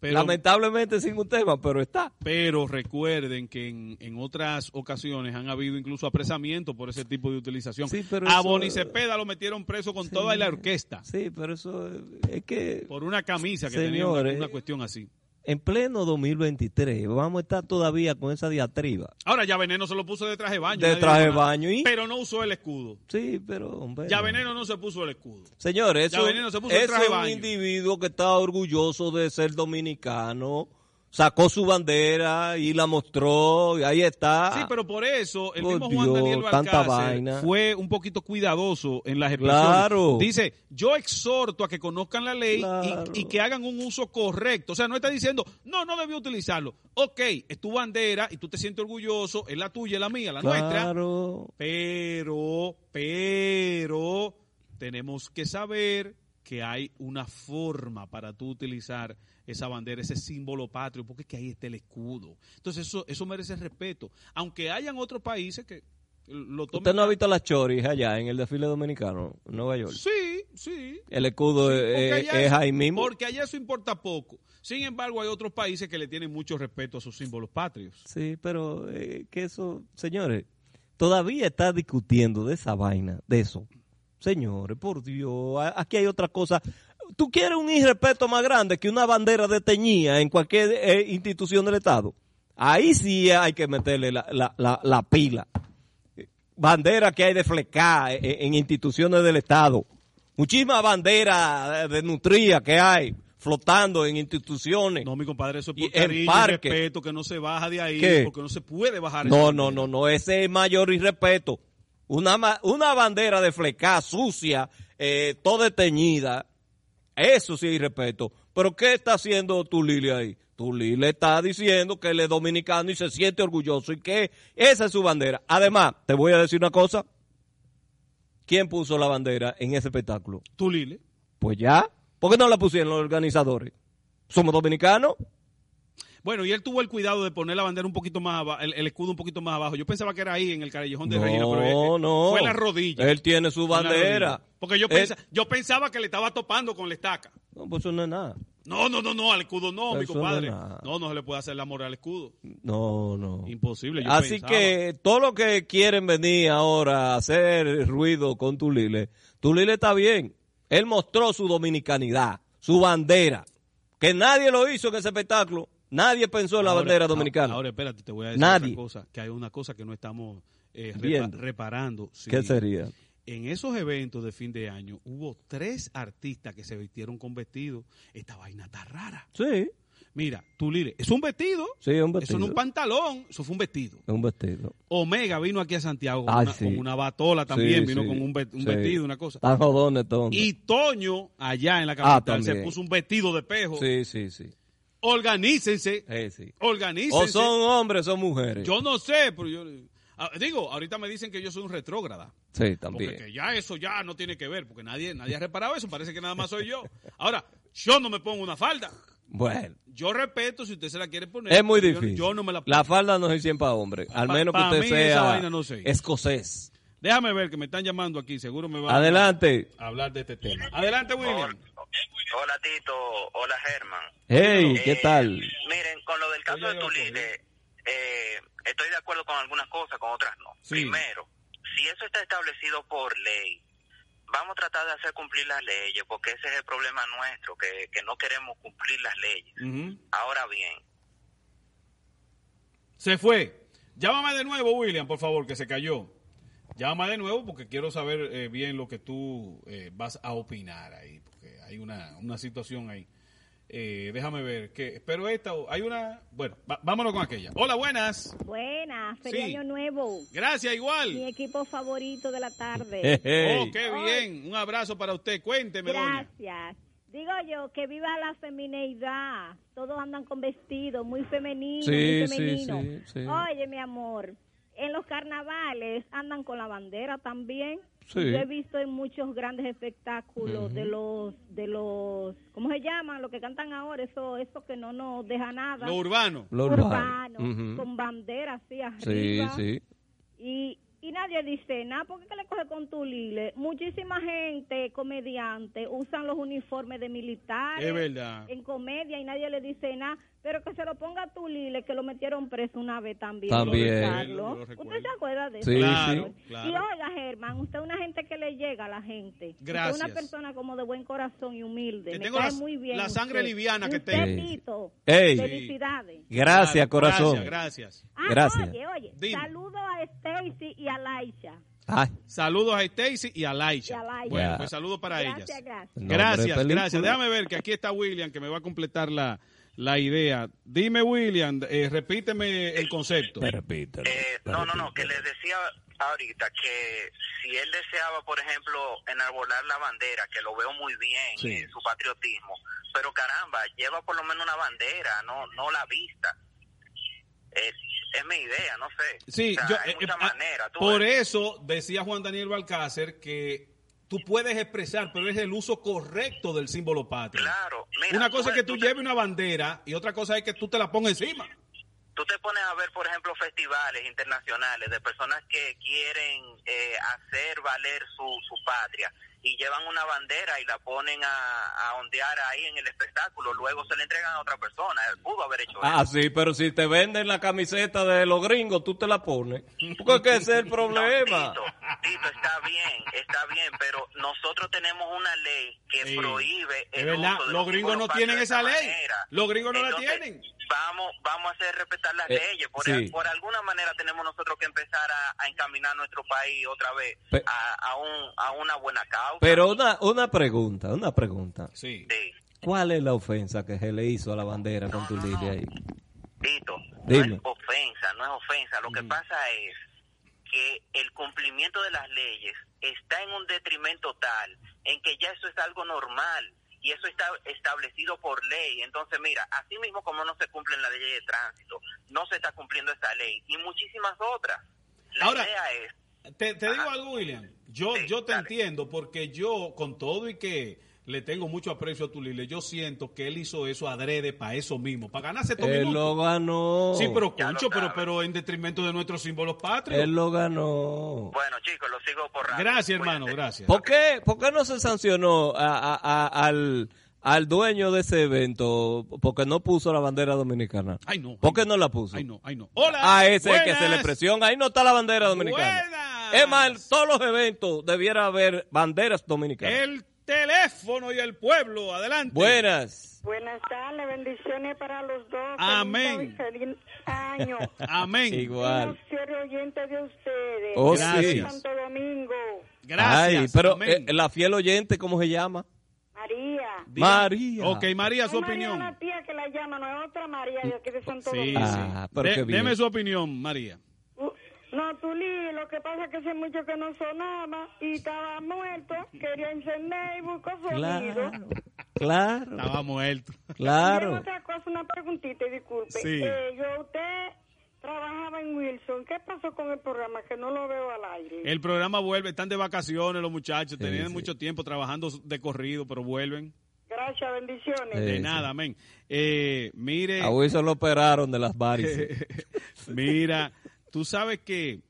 Pero, Lamentablemente sin un tema, pero está. pero recuerden que en, en otras ocasiones han habido incluso apresamientos por ese tipo de utilización. Sí, pero a eso- Boni Cepeda lo metieron preso con toda la orquesta Sí, pero eso es que... por una camisa que tenía una, Señores. una cuestión así. En pleno 2023, vamos a estar todavía con esa diatriba. Ahora ya Veneno se lo puso de traje de baño. De traje nada. baño y- Pero no usó el escudo. Sí, pero... hombre, Ya Veneno no se puso el escudo. Señores, Ya eso, Veneno se puso el eso traje es un baño. individuo que está orgulloso de ser dominicano, sacó su bandera y la mostró, y ahí está. Sí, pero por eso el Por mismo Juan Dios, Daniel Balcácer fue un poquito cuidadoso en las expresiones. Claro. Dice, yo exhorto a que conozcan la ley y- Claro. y, que hagan un uso correcto. O sea, no está diciendo, no, no debió utilizarlo. Ok, es tu bandera y tú te sientes orgulloso, es la tuya, es la mía, la nuestra. Claro. Pero, pero, tenemos que saber que hay una forma para tú utilizar esa bandera, ese símbolo patrio, porque es que ahí está el escudo. Entonces eso, eso merece respeto. Aunque hayan otros países que lo tomen... ¿Usted no ha visto las choris allá en el desfile dominicano, en Nueva York? Sí, sí. El escudo es, es ahí mismo. Porque allá eso importa poco. Sin embargo, hay otros países que le tienen mucho respeto a sus símbolos patrios. Sí, pero eh, que eso, señores, todavía está discutiendo de esa vaina, de eso. Señores, por Dios, aquí hay otra cosa. ¿Tú quieres un irrespeto más grande que una bandera desteñida en cualquier eh, institución del Estado? Ahí sí hay que meterle la, la- la- la pila. Bandera que hay de flecar en, en instituciones del Estado. Muchísimas banderas de nutría que hay flotando en instituciones. No, mi compadre, eso es por cariño y respeto, que no se baja de ahí, ¿Qué? porque no se puede bajar No, no, no, no, ese es mayor irrespeto. Una, una bandera de flecá sucia, eh, toda teñida, eso sí es irrespeto. Pero ¿qué está haciendo Tulile ahí? Tulile está diciendo que él es dominicano y se siente orgulloso y que esa es su bandera. Además, te voy a decir una cosa. ¿Quién puso la bandera en ese espectáculo? Tulile. Pues ya. ¿Por qué no la pusieron los organizadores? ¿Somos dominicanos? Bueno, y él tuvo el cuidado de poner la bandera un poquito más abajo, el, el escudo un poquito más abajo. Yo pensaba que era ahí, en el callejón de No, Regina, pero eh, no. fue en la rodilla. Él tiene su bandera. Porque yo, Él- pensa- yo pensaba que le estaba topando con la estaca. No, pues eso no es nada. No, no, no, no, al escudo no, mi Eso compadre. No, no se le puede hacer la moral al escudo. No, no. Imposible. yo Así pensaba. que todo lo que quieren venir ahora a hacer ruido con Tulile, Tulile está bien. Él mostró su dominicanidad, su bandera. Que nadie lo hizo en ese espectáculo. Nadie pensó en la Ahora- bandera dominicana. Ahora, espérate, te voy a decir Nadie. otra cosa. Que hay una cosa que no estamos eh, repa- reparando. sí. ¿Qué sería? En esos eventos de fin de año hubo tres artistas que se vistieron con vestido. Esta vaina está rara. Sí, Mira, Tulile, es un vestido. sí, es un Eso vestido. no es un pantalón, eso fue un vestido. Es un vestido. Omega vino aquí a Santiago con, Ay, una, sí. con una batola también, Sí, vino sí, con un, vestido, una cosa. Jodones todos. Y Toño, allá en la Ah, capital, se puso un vestido de pejo. Sí, sí, sí. Organícense, Eh, sí. organícense. O son hombres o son mujeres. Yo no sé, pero yo... ah, Digo, ahorita me dicen que yo soy un retrógrada. sí, Porque también. que ya eso ya no tiene que ver, porque nadie, nadie ha reparado eso, parece que nada más soy yo. Ahora, yo no me pongo una falda. Bueno, Yo respeto si usted se la quiere poner. es muy yo- difícil. Yo, no me la pongo. La falda no es siempre para hombre. Al Pa- menos que usted mí esa sea vaina no sé. escocés. Déjame ver que me están llamando aquí, seguro me van Adelante. a hablar de este tema. Adelante, William. Hola Tito, hola Germán. Hey, ¿qué Eh, tal? Miren, con lo del caso de Tulile, eh, estoy de acuerdo con algunas cosas, con otras no. Sí. Primero, si eso está establecido por ley, vamos a tratar de hacer cumplir las leyes, porque ese es el problema nuestro, que, que no queremos cumplir las leyes. Ahora bien, Se fue. Llámame de nuevo, William, por favor, que se cayó. Llámame de nuevo porque quiero saber eh, bien lo que tú eh, vas a opinar ahí, hay una, una situación ahí. Eh, déjame ver, que, pero esta, hay una, bueno, va- vámonos con aquella. Hola, buenas. Buenas, feliz Sí. año nuevo. Gracias, Mi igual. equipo favorito de la tarde. *laughs* Hey. Oh, qué bien. Un abrazo para usted. Cuénteme, doña. Gracias. Digo yo que viva la femineidad. Todos andan con vestidos muy femeninos, Sí, muy sí, femenino. sí, sí. Oye, mi amor, en los carnavales andan con la bandera también. Sí. Yo he visto en muchos grandes espectáculos de los de los ¿cómo se llaman? Los que cantan ahora, eso eso que no nos deja nada. Lo urbano. Lo urbano, urbano. Con bandera así Sí, arriba. sí. Y, y nadie dice nada, porque qué le coge con tu lile? Muchísima gente, comediante, usan los uniformes de militares Es verdad. en comedia y nadie le dice nada. Pero que se lo ponga a Tulile, que lo metieron preso una vez también. También. Lo- lo. ¿Usted se acuerda de eso? Sí, Claro, sí. claro. Y oiga, Germán, usted es una gente que le llega a la gente. Usted Gracias. es una persona como de buen corazón y humilde. Que Me tengo cae la- muy bien. la sangre usted. liviana que Usted, tengo. Tito, Ey. Felicidades. Gracias, Claro, corazón. Gracias, gracias. Ah, Gracias. Oye, oye, Dime. saludo a Stacy y a Laisha. Ay, Saludos a Stacy y a Laisha. Bueno, pues saludos para Gracias, ellas. gracias. gracias. Déjame ver que aquí está William, que me va a completar la, la idea. Dime, William, eh, repíteme el concepto. Repítelo, Eh, no, no, no, que les decía ahorita que si él deseaba, por ejemplo, enarbolar la bandera, que lo veo muy bien, Sí. eh, su patriotismo, pero caramba, lleva por lo menos una bandera, no no la vista. Eh, es mi idea, no sé. Sí, O sea, yo, hay eh, muchas eh, ah, maneras. por ves. eso decía Juan Daniel Balcácer que tú puedes expresar, pero es el uso correcto del símbolo patrio. Claro, mira, una cosa es que tú te- lleves una bandera y otra cosa es que tú te la pongas encima. tú te pones a ver, por ejemplo, festivales internacionales de personas que quieren eh, hacer valer su, su patria y llevan una bandera y la ponen a, a ondear ahí en el espectáculo, luego se la entregan a otra persona. Él pudo haber hecho Ah, eso. sí, pero si te venden la camiseta de los gringos, tú te la pones. Porque ese es el *laughs* problema. No, Tito, Tito, está bien, está bien, pero nosotros tenemos una ley que Sí, prohíbe es el verdad, uso de los gringos símbolos no tienen esa ley. manera. Los gringos no la Entonces, tienen. Vamos, vamos a hacer respetar las Eh, leyes. Por, sí. por alguna manera tenemos nosotros que empezar a, a encaminar nuestro país otra vez Pe- a, a, un, a una buena causa. Pero una, una pregunta, una pregunta. Sí. Sí. ¿Cuál es la ofensa que se le hizo a la bandera con tu línea ahí? Tito, Dime. no es ofensa, no es ofensa. Lo que pasa es que el cumplimiento de las leyes está en un detrimento tal en que ya eso es algo normal y eso está establecido por ley. Entonces, mira, así mismo como no se cumplen las leyes de tránsito, no se está cumpliendo esta ley y muchísimas otras. La Ahora- idea es, Te, te digo algo, William. Yo, Sí, yo te dale. entiendo porque yo, con todo y que le tengo mucho aprecio a Tulile, yo siento que él hizo eso adrede para eso mismo, para ganarse todo Él lo ganó. Sí, pero concho, pero, pero en detrimento de nuestros símbolos patrios. Él lo ganó. bueno chicos, lo sigo por radio. Gracias, hermano, gracias. ¿Por qué, por qué no se sancionó a- a- a- al, al dueño de ese evento porque no puso la bandera dominicana? Ay, no. ¿Por ay, qué no la puso? Ay, no, ay, no. Hola. A ese es que se le presiona. Ahí no está la bandera dominicana. Buenas. Es más, en todos los eventos debiera haber banderas dominicanas. El teléfono y el pueblo, adelante. Buenas. Buenas tardes, bendiciones para los dos. Amén. Feliz, año. *laughs* Amén. Igual. Fiel oyente de ustedes. Oh, sí. Santo Domingo. Gracias. Ay, pero eh, la fiel oyente, ¿cómo se llama? María. María. Ok, María, su No, María, opinión. la tía que la llama, no es otra María de aquí de Santo Sí, Domingo. Ah, sí. pero De- qué bien. Deme su opinión, María. No, Tulí, lo que pasa es que hace mucho que no sonaba y estaba muerto, quería encender y buscó sonido. Claro, claro, Estaba muerto. Y claro. otra cosa, una preguntita, y disculpe. Sí. Eh, yo, usted trabajaba en Wilson. ¿Qué pasó con el programa? Que no lo veo al aire. El programa vuelve, están de vacaciones los muchachos, Sí, tenían sí. mucho tiempo trabajando de corrido, pero vuelven. Gracias, bendiciones. Sí, De nada, amén. Eh, mire, A Wilson lo operaron de las varices. *laughs* mira, tú sabes que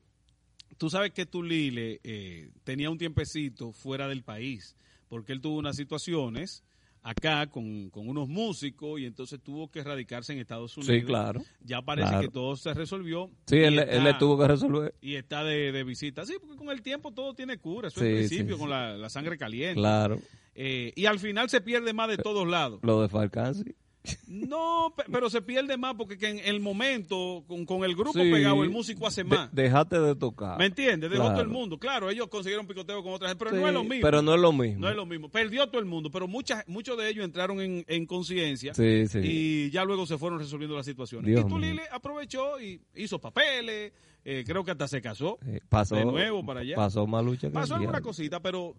tú sabes que Tulile eh, tenía un tiempecito fuera del país, porque él tuvo unas situaciones acá con, con unos músicos y entonces tuvo que radicarse en Estados Unidos. Sí, claro. Ya parece claro. que todo se resolvió. Sí, él, está- él le tuvo que resolver. Y está de, de visita. Sí, porque con el tiempo todo tiene cura. Eso Sí, es el principio, sí, con. La, la sangre caliente. Claro. Eh, y al final se pierde más de todos lados. Lo de Falcán, sí. No, pe- pero se pierde más porque que en el momento, con, con el grupo Sí. pegado, el músico hace De- más. déjate de tocar. ¿Me entiendes? Dejó Claro. todo el mundo. Claro, ellos consiguieron picoteo con otras gente, pero Sí, no es lo mismo. Pero no es lo mismo. No es lo mismo. Perdió todo el mundo, pero muchas, muchos de ellos entraron en, en conciencia Sí, y ya luego se fueron resolviendo las situaciones. Dios y mío. Tulile aprovechó y hizo papeles, eh, creo que hasta se casó. Sí, pasó, de nuevo para allá. Pasó más lucha que Pasó el alguna cosita, pero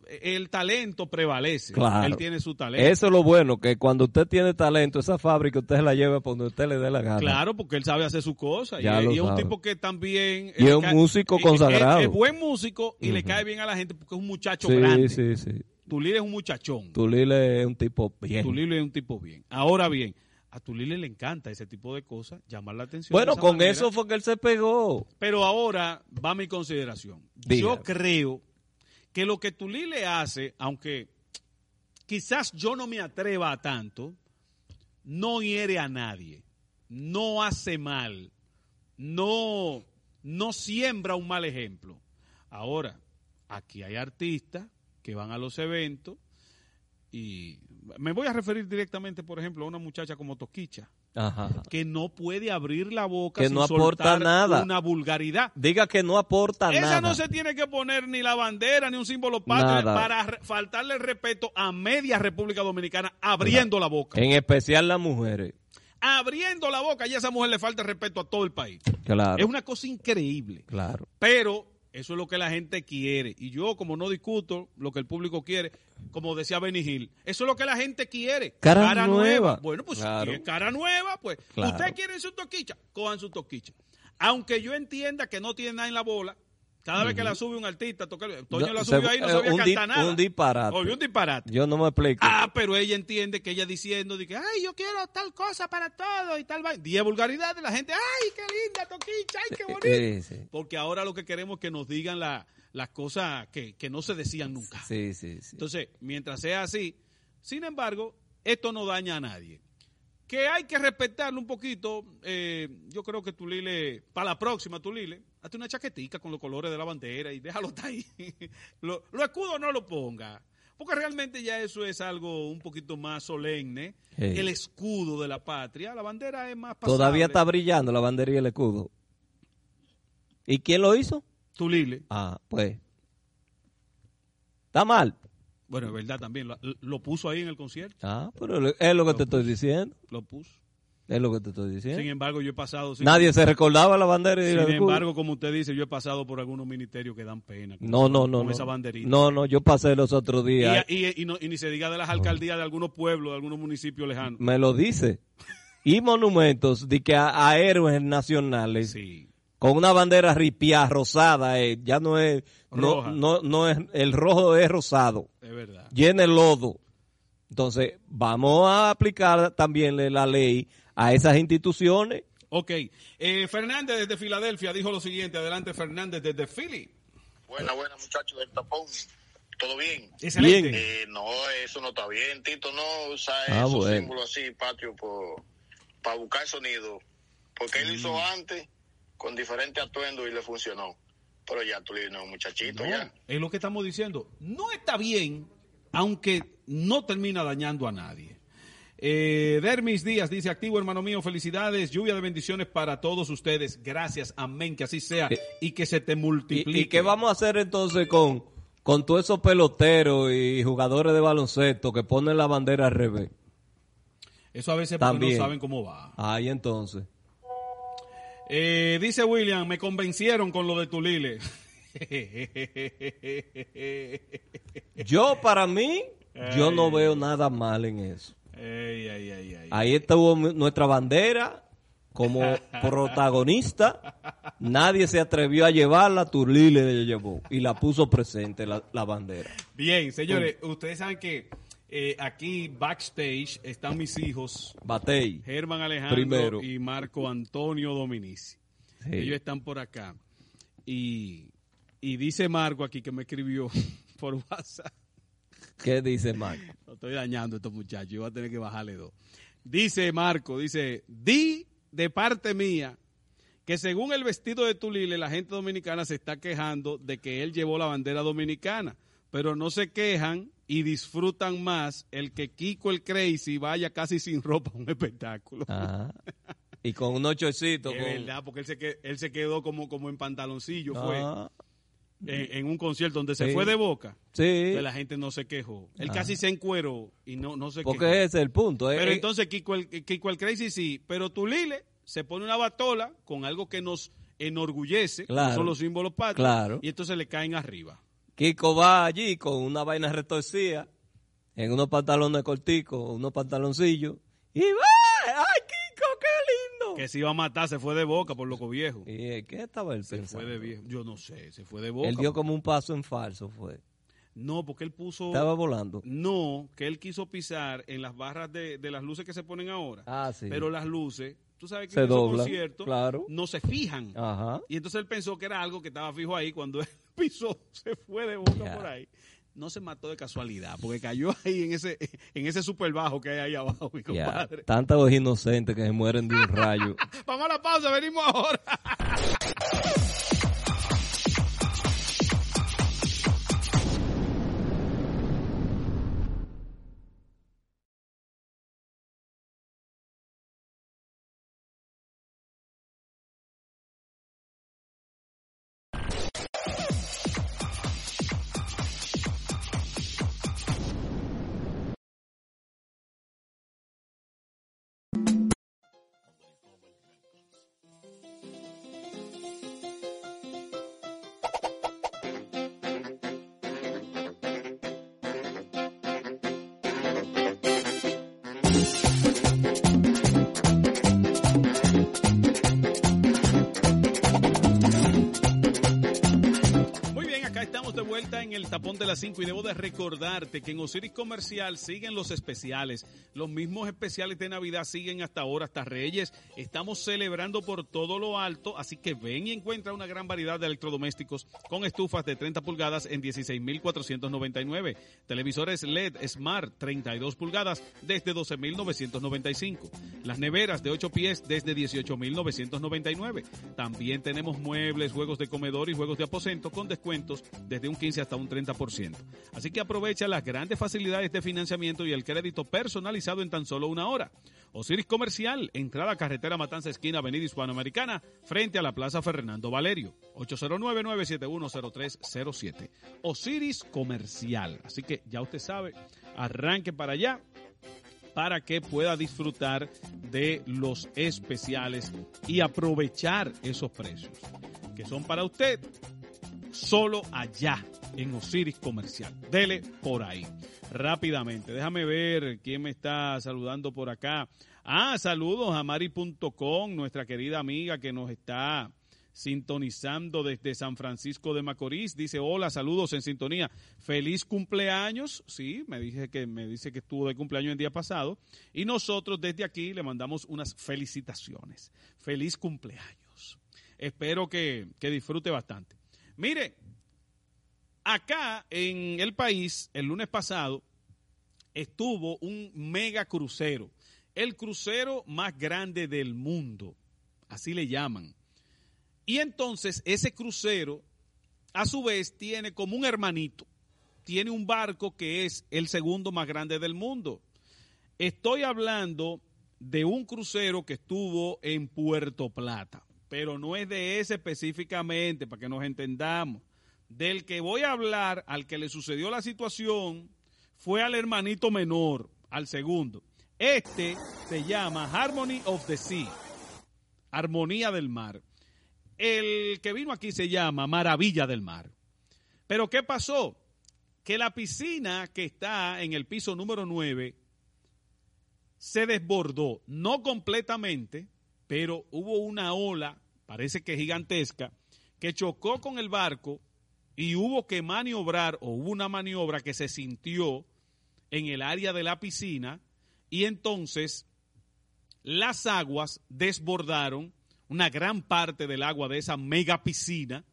talento talento prevalece. Claro. Él tiene su talento. Eso es lo bueno, que cuando usted tiene talento, esa fábrica usted la lleva por donde usted le dé la gana. Claro, porque él sabe hacer su cosa. Y, Ya y es un tipo que también... Y le es un músico y- consagrado. Es, es buen músico y le cae bien a la gente porque es un muchacho Sí, grande. sí, sí. Tulile es un muchachón. Tulile es un tipo bien. Tulile es un tipo bien. Ahora bien, a Tulile le encanta ese tipo de cosas, llamar la atención. Bueno, con manera. eso fue que él se pegó. Pero ahora va mi consideración. Yo creo que lo que Tulile hace, aunque quizás yo no me atreva a tanto, no hiere a nadie. no hace mal, no, no siembra un mal ejemplo. Ahora, aquí hay artistas que van a los eventos y me voy a referir directamente, por ejemplo, a una muchacha como Toquicha, Ajá. que no puede abrir la boca Que sin no aporta nada. una vulgaridad. Diga que no aporta Esa nada. no se tiene que poner ni la bandera ni un símbolo patrio Nada. para faltarle el respeto a media República Dominicana abriendo la boca. En especial las mujeres. Abriendo la boca y a esa mujer le falta el respeto a todo el país. Claro. Es una cosa increíble. Claro. Pero eso es lo que la gente quiere. Y yo, como no discuto lo que el público quiere, como decía Benny Hill, eso es lo que la gente quiere. Cara nueva. Bueno, pues Claro. si es cara nueva, pues Claro. usted quiere su toquicha, cojan su toquicha. Aunque yo entienda que no tiene nada en la bola, cada vez que la sube un artista, toca, Toño la subió se- ahí, no eh, sabía un cantar nada. un disparate. Oye, un disparate. Yo no me explico. Ah, pero ella entiende que ella diciendo de que, ay, yo quiero tal cosa para todo y tal. va-". Diez vulgaridades, la gente, ay, qué linda toquicha, ay, qué bonito. Sí, sí. Porque ahora lo que queremos es que nos digan la- las cosas que, que no se decían nunca. Sí, sí, sí. Entonces, mientras sea así, sin embargo, esto no daña a nadie. Que hay que respetarlo un poquito. eh, yo creo que Tulile, para la próxima, Tulile, hazte una chaquetica con los colores de la bandera y déjalo estar ahí. *laughs* lo, lo escudo no lo ponga. Porque realmente ya eso es algo un poquito más solemne. El escudo de la patria. La bandera es más pasable. Todavía está brillando la bandera y el escudo. ¿Y quién lo hizo? Tulile. Ah, pues. Está mal. Bueno, es verdad también. Lo, lo puso ahí en el concierto. Ah, pero es lo que te estoy diciendo. Lo puso. Es lo que te estoy diciendo. Sin embargo, yo he pasado... sin- Nadie se recordaba la bandera y Sin embargo, como usted dice, yo he pasado por algunos ministerios que dan pena. con No, no, no. Con no. esa banderita. No, no, yo pasé los otros días. y- y no- y ni se diga de las alcaldías de algunos pueblos, de algunos municipios lejanos. Me lo dice. Y monumentos de que a, a héroes nacionales Sí. con una bandera ripia rosada, eh, ya no es, no, Roja. no, no es, el rojo es rosado, Es verdad. llena el lodo. Entonces, vamos a aplicar también la ley a esas instituciones. Ok. Eh, Fernández desde Filadelfia dijo lo siguiente. Adelante, Fernández desde Philly. Buena, buena, muchachos del tapón. ¿Todo bien? Excelente. Bien. Eh, no, eso no está bien, Tito. No usa Ah, esos bueno. símbolos así, patio, para buscar sonido. Porque él hizo Mm. antes con diferentes atuendos y le funcionó. Pero ya tú le no, muchachito, No, ya. es lo que estamos diciendo. No está bien, aunque no termina dañando a nadie. Eh, Dermis Díaz dice, activo hermano mío, felicidades, lluvia de bendiciones para todos ustedes. Gracias, amén, que así sea y que se te ¿Y, multiplique. y qué vamos a hacer entonces con, con todos esos peloteros y jugadores de baloncesto que ponen la bandera al revés? Eso a veces También. no saben cómo va. Ahí entonces. Eh, dice William, me convencieron con lo de Tulile. Yo, para mí, yo no veo nada mal en eso. Ey. Ahí estuvo nuestra bandera como *laughs* protagonista. Nadie se atrevió a llevarla, Turlile la llevó y la puso presente la, la bandera. Bien, señores, ustedes saben que eh, aquí backstage están mis hijos, Batey. Germán Alejandro Primero. y Marco Antonio Dominici. Sí. Ellos están por acá. Y, y dice Marco aquí que me escribió *laughs* por WhatsApp. ¿Qué dice Marco? *laughs* Lo estoy dañando a estos muchachos. Yo voy a tener que bajarle dos. Dice Marco, dice, di de parte mía que según el vestido de Tulile, la gente dominicana se está quejando de que él llevó la bandera dominicana, pero no se quejan y disfrutan más el que Kiko el Crazy vaya casi sin ropa a un espectáculo. Ah. *laughs* Y con unos chorcitos. Es con- verdad, porque él se, que- él se quedó como, como en pantaloncillo, fue Ah, en, en un concierto donde se Sí. fue de boca. sí. que la gente no se quejó. Él Ah. casi se encueró y no, no se quejó. Porque ese es el punto. eh, Pero eh, entonces Kiko el, Kiko el Crazy sí, pero Tulile se pone una batola con algo que nos enorgullece, que Claro. son los símbolos patrios, Claro. y entonces le caen arriba. Kiko va allí con una vaina retorcida, en unos pantalones corticos, unos pantaloncillos, y va, ¡ay, Kiko, qué lindo! Que se iba a matar, se fue de boca por loco viejo. ¿Y eh, qué estaba él Se pensando? fue de viejo. Yo no sé, se fue de boca. Él dio como un paso en falso, fue. No, porque él puso... Estaba volando. No, que él quiso pisar en las barras de, de las luces que se ponen ahora. Ah, sí. Pero las luces, tú sabes que Se en doblan, conciertos claro. no se fijan. Ajá. Y entonces él pensó que era algo que estaba fijo ahí. Cuando *laughs* él pisó, se fue de boca por ahí. No se mató de casualidad, porque cayó *laughs* ahí en ese, en ese super bajo que hay ahí abajo, mi compadre. tantos inocentes que se mueren de un rayo. *laughs* Vamos a la pausa, venimos ahora. *laughs* tapón de las 5 y debo de recordarte que en Osiris Comercial siguen los especiales. Los mismos especiales de Navidad siguen hasta ahora, hasta Reyes. Estamos celebrando por todo lo alto, así que ven y encuentra una gran variedad de electrodomésticos con estufas de 30 pulgadas en 16.499. Televisores LED Smart 32 pulgadas desde 12.995. Las neveras de 8 pies desde 18.999. También tenemos muebles, juegos de comedor y juegos de aposento con descuentos desde un 15 hasta un 30%. Así que aprovecha las grandes facilidades de financiamiento y el crédito personalizado en tan solo una hora. Osiris Comercial, entrada carretera Matanza esquina Avenida Hispanoamericana, frente a la Plaza Fernando Valerio, 809-971-0307. Osiris Comercial. Así que ya usted sabe, arranque para allá para que pueda disfrutar de los especiales y aprovechar esos precios que son para usted solo allá en Osiris Comercial. Dele por ahí. Rápidamente, déjame ver quién me está saludando por acá. Ah, saludos a Mari.com, nuestra querida amiga que nos está sintonizando desde San Francisco de Macorís. Dice, hola, saludos en sintonía. Feliz cumpleaños. Sí, me dice que, me dice que estuvo de cumpleaños el día pasado. Y nosotros desde aquí le mandamos unas felicitaciones. Feliz cumpleaños. Espero que, que disfrute bastante. Mire, acá en el país, el lunes pasado, estuvo un mega crucero. El crucero más grande del mundo. Así le llaman. Y entonces ese crucero, a su vez, tiene como un hermanito. Tiene un barco que es el segundo más grande del mundo. Estoy hablando de un crucero que estuvo en Puerto Plata, pero no es de ese específicamente, para que nos entendamos. Del que voy a hablar, al que le sucedió la situación, fue al hermanito menor, al segundo. Este se llama Harmony of the Sea, Armonía del Mar. El que vino aquí se llama Maravilla del Mar. Pero ¿qué pasó? Que la piscina que está en el piso número 9 se desbordó, no completamente, pero hubo una ola, parece que gigantesca, que chocó con el barco y hubo que maniobrar, o hubo una maniobra que se sintió en el área de la piscina, y entonces las aguas desbordaron una gran parte del agua de esa mega piscina,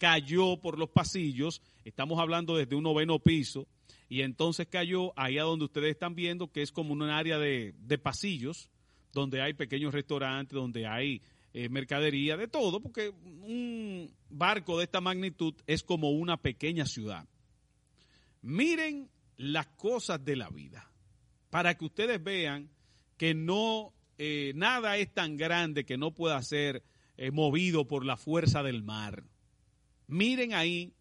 cayó por los pasillos, estamos hablando desde un noveno piso, y entonces cayó ahí a donde ustedes están viendo, que es como un área de, de pasillos, donde hay pequeños restaurantes, donde hay eh, mercadería, de todo, porque un barco de esta magnitud es como una pequeña ciudad. Miren las cosas de la vida, para que ustedes vean que no, eh, nada es tan grande que no pueda ser eh, movido por la fuerza del mar. Miren ahí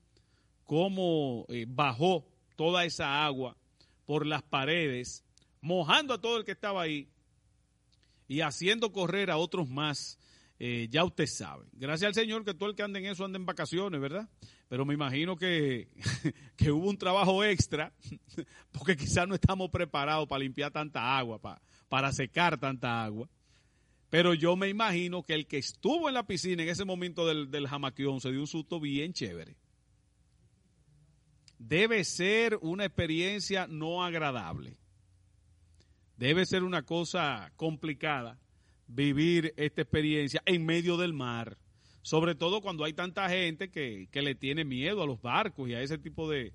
cómo bajó toda esa agua por las paredes, mojando a todo el que estaba ahí y haciendo correr a otros más. Eh, ya usted sabe. Gracias al Señor que todo el que anda en eso anda en vacaciones, ¿verdad? Pero me imagino que, *laughs* que hubo un trabajo extra, *laughs* porque quizás no estamos preparados para limpiar tanta agua, para, para secar tanta agua. Pero yo me imagino que el que estuvo en la piscina en ese momento del, del jamaquión se dio un susto bien chévere. Debe ser una experiencia no agradable. Debe ser una cosa complicada vivir esta experiencia en medio del mar. Sobre todo cuando hay tanta gente que, que le tiene miedo a los barcos y a ese tipo de,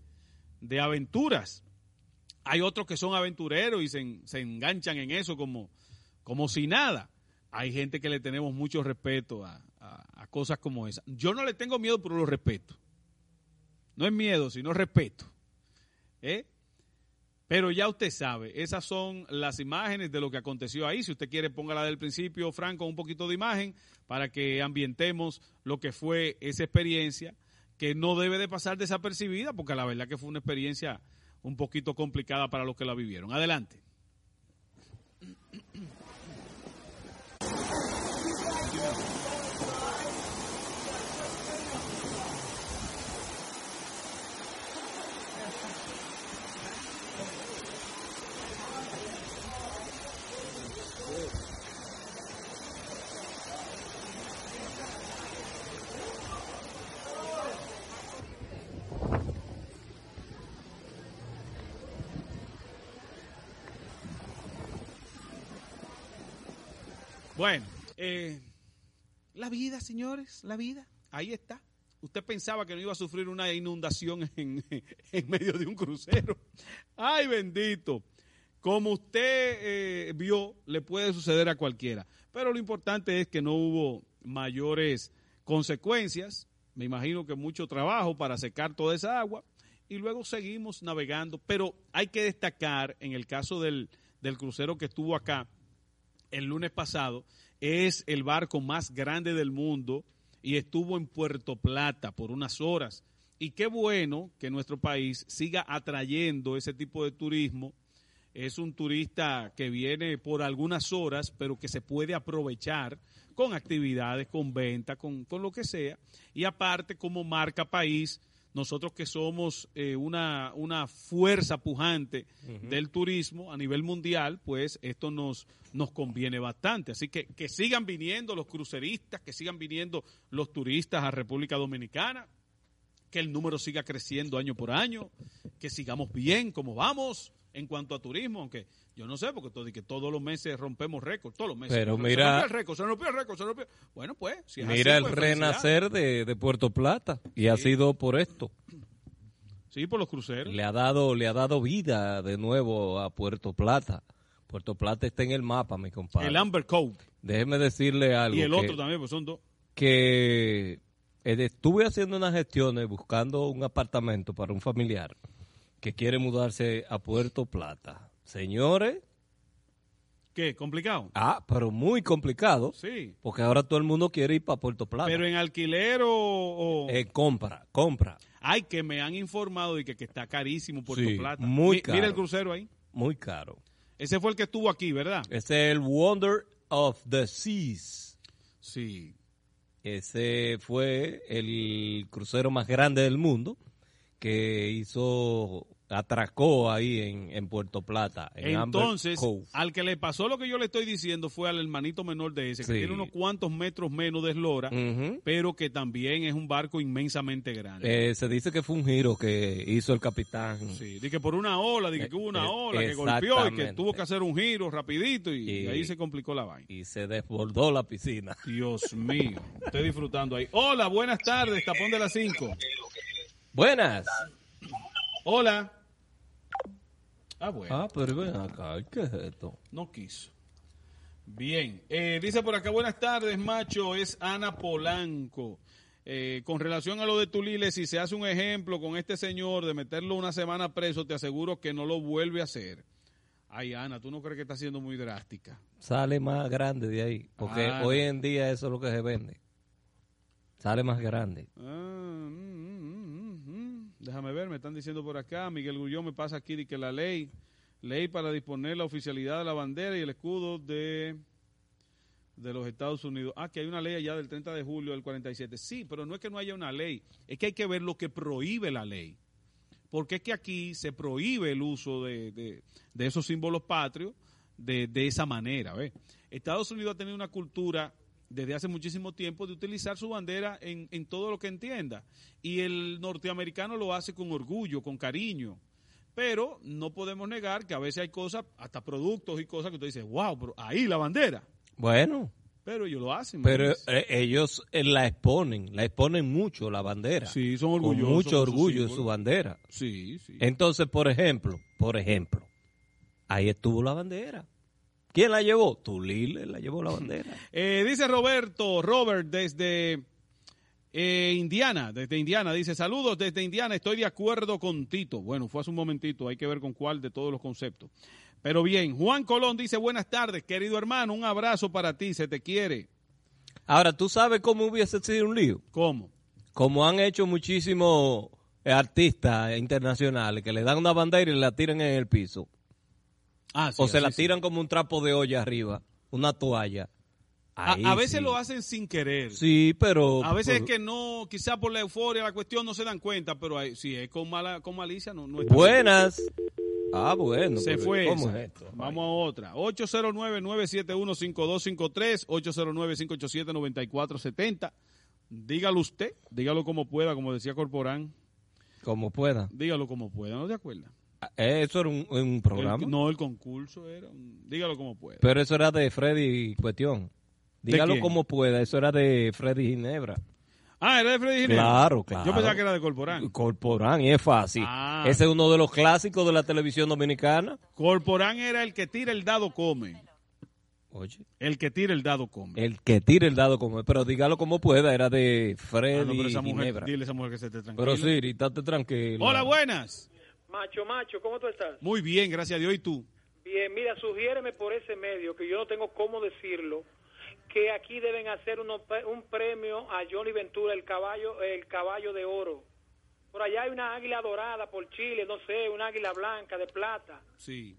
de aventuras. Hay otros que son aventureros y se, se enganchan en eso como, como si nada. Hay gente que le tenemos mucho respeto a, a- a cosas como esa. Yo no le tengo miedo, pero lo respeto. No es miedo, sino respeto. ¿Eh? Pero ya usted sabe, esas son las imágenes de lo que aconteció ahí. Si usted quiere, póngala del principio, Franco, un poquito de imagen para que ambientemos lo que fue esa experiencia, que no debe de pasar desapercibida, porque la verdad que fue una experiencia un poquito complicada para los que la vivieron. Adelante. Bueno, eh, la vida, señores, la vida, ahí está. Usted pensaba que no iba a sufrir una inundación *laughs* en, medio de un crucero. Ay, bendito. Como usted eh, vio, le puede suceder a cualquiera. Pero lo importante es que no hubo mayores consecuencias. Me imagino que mucho trabajo para secar toda esa agua. Y luego seguimos navegando. Pero hay que destacar, en el caso del crucero que estuvo acá, el lunes pasado, es el barco más grande del mundo y estuvo en Puerto Plata por unas horas. Y qué bueno que nuestro país siga atrayendo ese tipo de turismo. Es un turista que viene por algunas horas, pero que se puede aprovechar con actividades, con venta, con, con lo que sea. Y aparte, como marca país, nosotros que somos eh, una, una fuerza pujante del turismo a nivel mundial, pues esto nos, nos conviene bastante. Así que que sigan viniendo los cruceristas, que sigan viniendo los turistas a República Dominicana, que el número siga creciendo año por año, que sigamos bien como vamos en cuanto a turismo, aunque yo no sé, porque todo, que todos los meses rompemos récord, todos los meses. Pero Se mira- rompió el récord, se rompió el récord, se rompió. Bueno, pues, si es Mira así, el pues, renacer de, de Puerto Plata y ha sido por esto. Sí, por los cruceros. Le ha dado le ha dado vida de nuevo a Puerto Plata. Puerto Plata está en el mapa, mi compadre. El Amber Cove. Déjeme decirle algo. Y el que- otro también, pues son dos. que eh, estuve haciendo unas gestiones buscando un apartamento para un familiar que quiere mudarse a Puerto Plata. Señores, ¿Qué? ¿Complicado? ah, pero muy complicado, Sí. porque ahora todo el mundo quiere ir para Puerto Plata. Pero en alquiler o... o- Eh, compra, compra. Ay, que me han informado de que, que está carísimo Puerto Sí, Plata. muy Mi- caro. Mira el crucero ahí. Muy caro. Ese fue el que estuvo aquí, ¿verdad? Ese es el Wonder of the Seas. Sí. Ese fue el crucero más grande del mundo que hizo, atracó ahí en, en Puerto Plata. En Entonces, al que le pasó lo que yo le estoy diciendo fue al hermanito menor de ese, que Sí. tiene unos cuantos metros menos de eslora, pero que también es un barco inmensamente grande. Eh, se dice que fue un giro que hizo el capitán. Sí, de que por una ola, de que hubo una Eh, ola que golpeó y que tuvo que hacer un giro rapidito y, Y- y ahí se complicó la vaina. Y se desbordó la piscina. Dios mío, estoy disfrutando ahí. Hola, buenas tardes, tapón de las 5. Buenas. Hola. Ah, bueno. Ah, pero ven acá, ¿qué es esto? No quiso. Bien. Eh, dice por acá, buenas tardes, macho. Es Ana Polanco. Eh, con relación a lo de Tulile, si se hace un ejemplo con este señor de meterlo una semana preso, te aseguro que no lo vuelve a hacer. Ay, Ana, ¿tú no crees que está siendo muy drástica? Sale más grande de ahí. Porque Ah, hoy en día eso es lo que se vende. Sale más grande. Ah, mm. Déjame ver, me están diciendo por acá, Miguel Gullón me pasa aquí de que la ley, ley para disponer la oficialidad de la bandera y el escudo de, de los Estados Unidos. Ah, que hay una ley allá del 30 de julio del 47. Sí, pero no es que no haya una ley, es que hay que ver lo que prohíbe la ley. Porque es que aquí se prohíbe el uso de, de- de esos símbolos patrios de, de esa manera. ¿ves? Estados Unidos ha tenido una cultura desde hace muchísimo tiempo de utilizar su bandera en, en todo lo que entienda. Y el norteamericano lo hace con orgullo, con cariño. Pero no podemos negar que a veces hay cosas, hasta productos y cosas que usted dice, wow, pero ahí la bandera. Bueno, Pero ellos lo hacen. Pero eh, ellos eh, la exponen, la exponen mucho la bandera. Sí, son orgullosos mucho con su orgullo de su bandera. Sí, sí. Entonces, por ejemplo, por ejemplo, ahí estuvo la bandera. ¿Quién la llevó? Tulile la llevó la bandera. *laughs* Eh, dice Roberto, Robert, desde eh, Indiana, desde Indiana, dice, saludos desde Indiana, estoy de acuerdo con Tito. Bueno, fue hace un momentito, hay que ver con cuál de todos los conceptos. Pero bien, Juan Colón dice, buenas tardes, querido hermano, un abrazo para ti, se te quiere. Ahora, ¿tú sabes cómo hubiese sido un lío? ¿Cómo? Como han hecho muchísimos artistas internacionales que le dan una bandera y la tiran en el piso. Ah, sí, o se la tiran como un trapo de olla arriba, una toalla. A, Ahí a veces sí. lo hacen sin querer. Sí, pero... A veces es por- que no, quizá por la euforia, la cuestión no se dan cuenta, pero hay- si es con mala, con malicia, no, no está bien. Buenas. Ah, bueno. Se fue. ¿Cómo esa. es esto? Vamos a otra. 809-971-5253, 809-587-9470. Dígalo usted, dígalo como pueda, como decía Corporán. Como pueda. Dígalo como pueda, ¿no te acuerdas? Eso era un, un programa. El- no, el concurso era. un- dígalo como pueda. Pero eso era de Freddy Cuestión. Dígalo como pueda, eso era de Freddy Ginebra. Ah, era de Freddy Ginebra. Claro, claro. Yo pensaba que era de Corporán. Corporán, y es fácil. Ah. Ese es uno de los clásicos de la televisión dominicana. Corporán era el que tira el dado come. Oye. El que tira el dado come. El que tire el dado como pero dígalo como pueda, era de Ah, Freddy no, pero esa mujer, Ginebra. dile a esa mujer que se esté tranquila. Pero Siri, estate tranquilo. Hola, buenas. Macho, macho, ¿cómo tú estás? Muy bien, gracias a Dios. ¿Y tú? Bien, mira, sugiéreme por ese medio, que yo no tengo cómo decirlo, que aquí deben hacer uno- un premio a Johnny Ventura, el caballo, el caballo de oro. Por allá hay una águila dorada por Chile, no sé, una águila blanca de plata. Sí.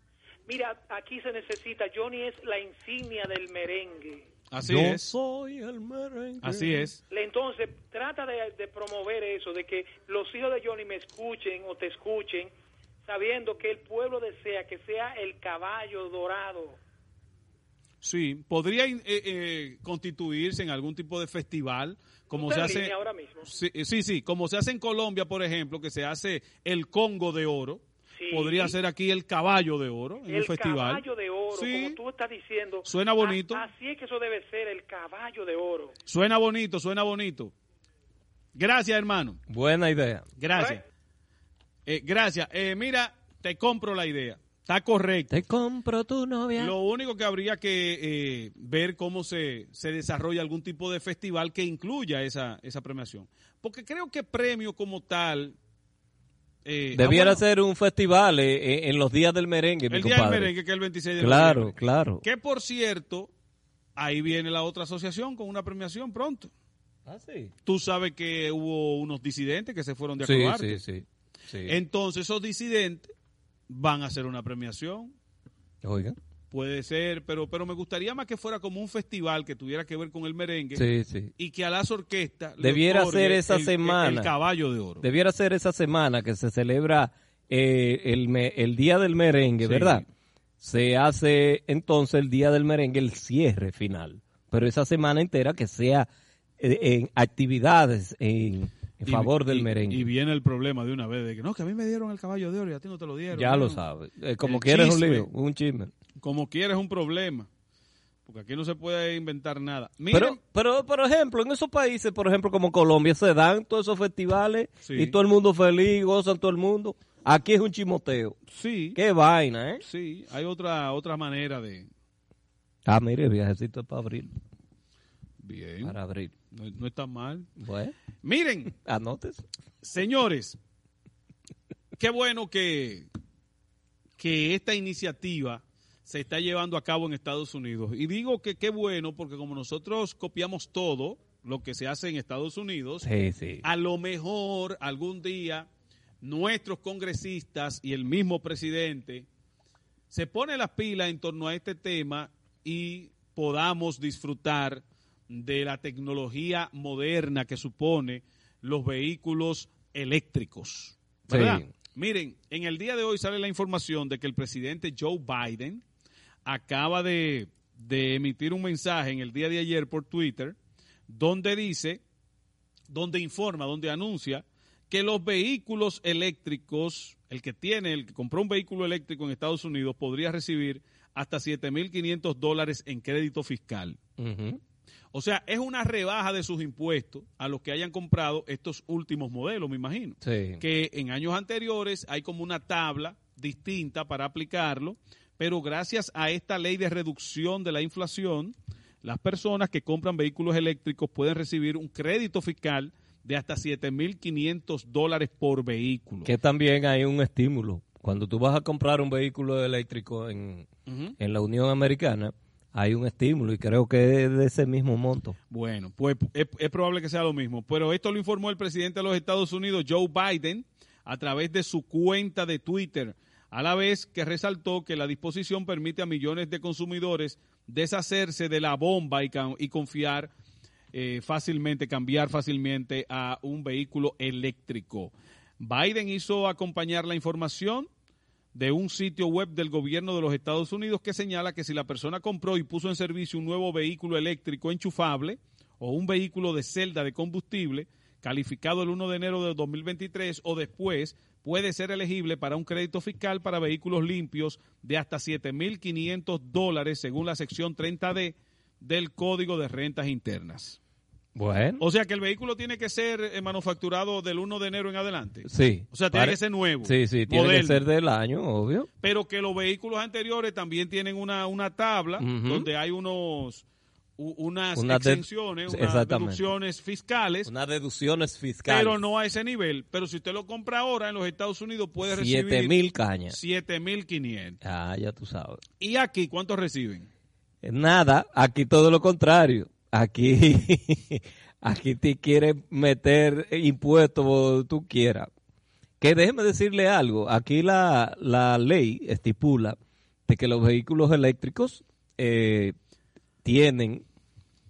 Mira, aquí se necesita, Johnny es la insignia del merengue. Así Yo es. soy el merengue. Así es. Entonces, trata de, de promover eso, de que los hijos de Johnny me escuchen o te escuchen, sabiendo que el pueblo desea que sea el caballo dorado. Sí, podría eh, eh, constituirse en algún tipo de festival, como ¿Tú se hace. ahora mismo? Sí, eh, sí, sí, como se hace en Colombia, por ejemplo, que se hace el Congo de Oro. Podría ser aquí el caballo de oro en el un festival. caballo de oro, Sí. como tú estás diciendo. Suena bonito. A- así es que eso debe ser, el caballo de oro. Suena bonito, suena bonito. Gracias, hermano. Buena idea. Gracias. Eh, gracias. Eh, mira, te compro la idea. Está correcto. Te compro tu novia. Lo único que habría que eh, ver cómo se, se desarrolla algún tipo de festival que incluya esa, esa premiación. Porque creo que premio como tal... eh, Debiera ah, bueno, ser un festival eh, en los días del merengue, mi El día del merengue, que es el 26 de Claro, noviembre. claro. Que por cierto, ahí viene la otra asociación con una premiación pronto. Ah, sí. Tú sabes que hubo unos disidentes que se fueron de Sí, Acroarte. sí, sí, sí. Entonces esos disidentes van a hacer una premiación. Oiga. Puede ser, pero pero me gustaría más que fuera como un festival que tuviera que ver con el merengue Sí, sí. y que a las orquestas le Debiera otorgue ser esa el- semana. el, caballo de oro. Debiera ser esa semana que se celebra eh, el, me- el Día del Merengue, Sí. ¿verdad? Se hace entonces el Día del Merengue el cierre final. Pero esa semana entera que sea eh, en actividades en, en Y- favor del y- merengue. Y viene el problema de una vez de que no, que a mí me dieron el caballo de oro y a ti no te lo dieron. ya ¿no? lo sabes. Eh, como El quieres un chisme. lío, un chisme. Como quieres un problema. Porque aquí no se puede inventar nada. Miren, Pero, pero, por ejemplo, en esos países, por ejemplo, como Colombia, se dan todos esos festivales Sí. y todo el mundo feliz, gozan todo el mundo. Aquí es un chimoteo. sí, Qué vaina, ¿eh? sí, hay otra otra manera de... Ah, mire, el viajecito es para abril. Bien, Para abril. no, no está mal. Bueno, Miren, *laughs* anotes. señores, qué bueno que, que esta iniciativa se está llevando a cabo en Estados Unidos. Y digo que qué bueno porque como nosotros copiamos todo lo que se hace en Estados Unidos, Sí, sí. a lo mejor algún día nuestros congresistas y el mismo presidente se pone las pilas en torno a este tema y podamos disfrutar de la tecnología moderna que supone los vehículos eléctricos. ¿verdad? Sí. Miren, en el día de hoy sale la información de que el presidente Joe Biden acaba de, de emitir un mensaje en el día de ayer por Twitter donde dice, donde informa, donde anuncia que los vehículos eléctricos, el que tiene, el que compró un vehículo eléctrico en Estados Unidos podría recibir hasta 7.500 dólares en crédito fiscal. O sea, es una rebaja de sus impuestos a los que hayan comprado estos últimos modelos, me imagino. Sí. Que en años anteriores hay como una tabla distinta para aplicarlo, pero gracias a esta ley de reducción de la inflación, las personas que compran vehículos eléctricos pueden recibir un crédito fiscal de hasta 7.500 dólares por vehículo. Que también hay un estímulo. Cuando tú vas a comprar un vehículo eléctrico en, en la Unión Americana, hay un estímulo y creo que es de ese mismo monto. Bueno, pues es, probable que sea lo mismo. Pero esto lo informó el presidente de los Estados Unidos, Joe Biden, a través de su cuenta de Twitter, a la vez que resaltó que la disposición permite a millones de consumidores deshacerse de la bomba y confiar eh, fácilmente, cambiar fácilmente a un vehículo eléctrico. Biden hizo acompañar la información de un sitio web del gobierno de los Estados Unidos que señala que si la persona compró y puso en servicio un nuevo vehículo eléctrico enchufable o un vehículo de celda de combustible calificado el 1 de enero de 2023 o después, puede ser elegible para un crédito fiscal para vehículos limpios de hasta 7.500 dólares según la sección 30D del Código de Rentas Internas. Bueno. O sea que el vehículo tiene que ser eh, manufacturado del 1 de enero en adelante. Sí. O sea, tiene Pare- que ser nuevo. Sí, sí, tiene que ser del año, obvio. Pero que los vehículos anteriores también tienen una, una tabla donde hay unos unas Una exenciones, unas deducciones fiscales, Unas deducciones fiscales. pero no a ese nivel. Pero si usted lo compra ahora en los Estados Unidos puede recibir Siete mil cañas. 7.500. Ah, ya tú sabes. ¿Y aquí cuántos reciben? Nada, aquí todo lo contrario. Aquí, *laughs* aquí te quieren meter impuestos como tú quieras. Que déjeme decirle algo. Aquí la, la ley estipula de que los vehículos eléctricos eh, tienen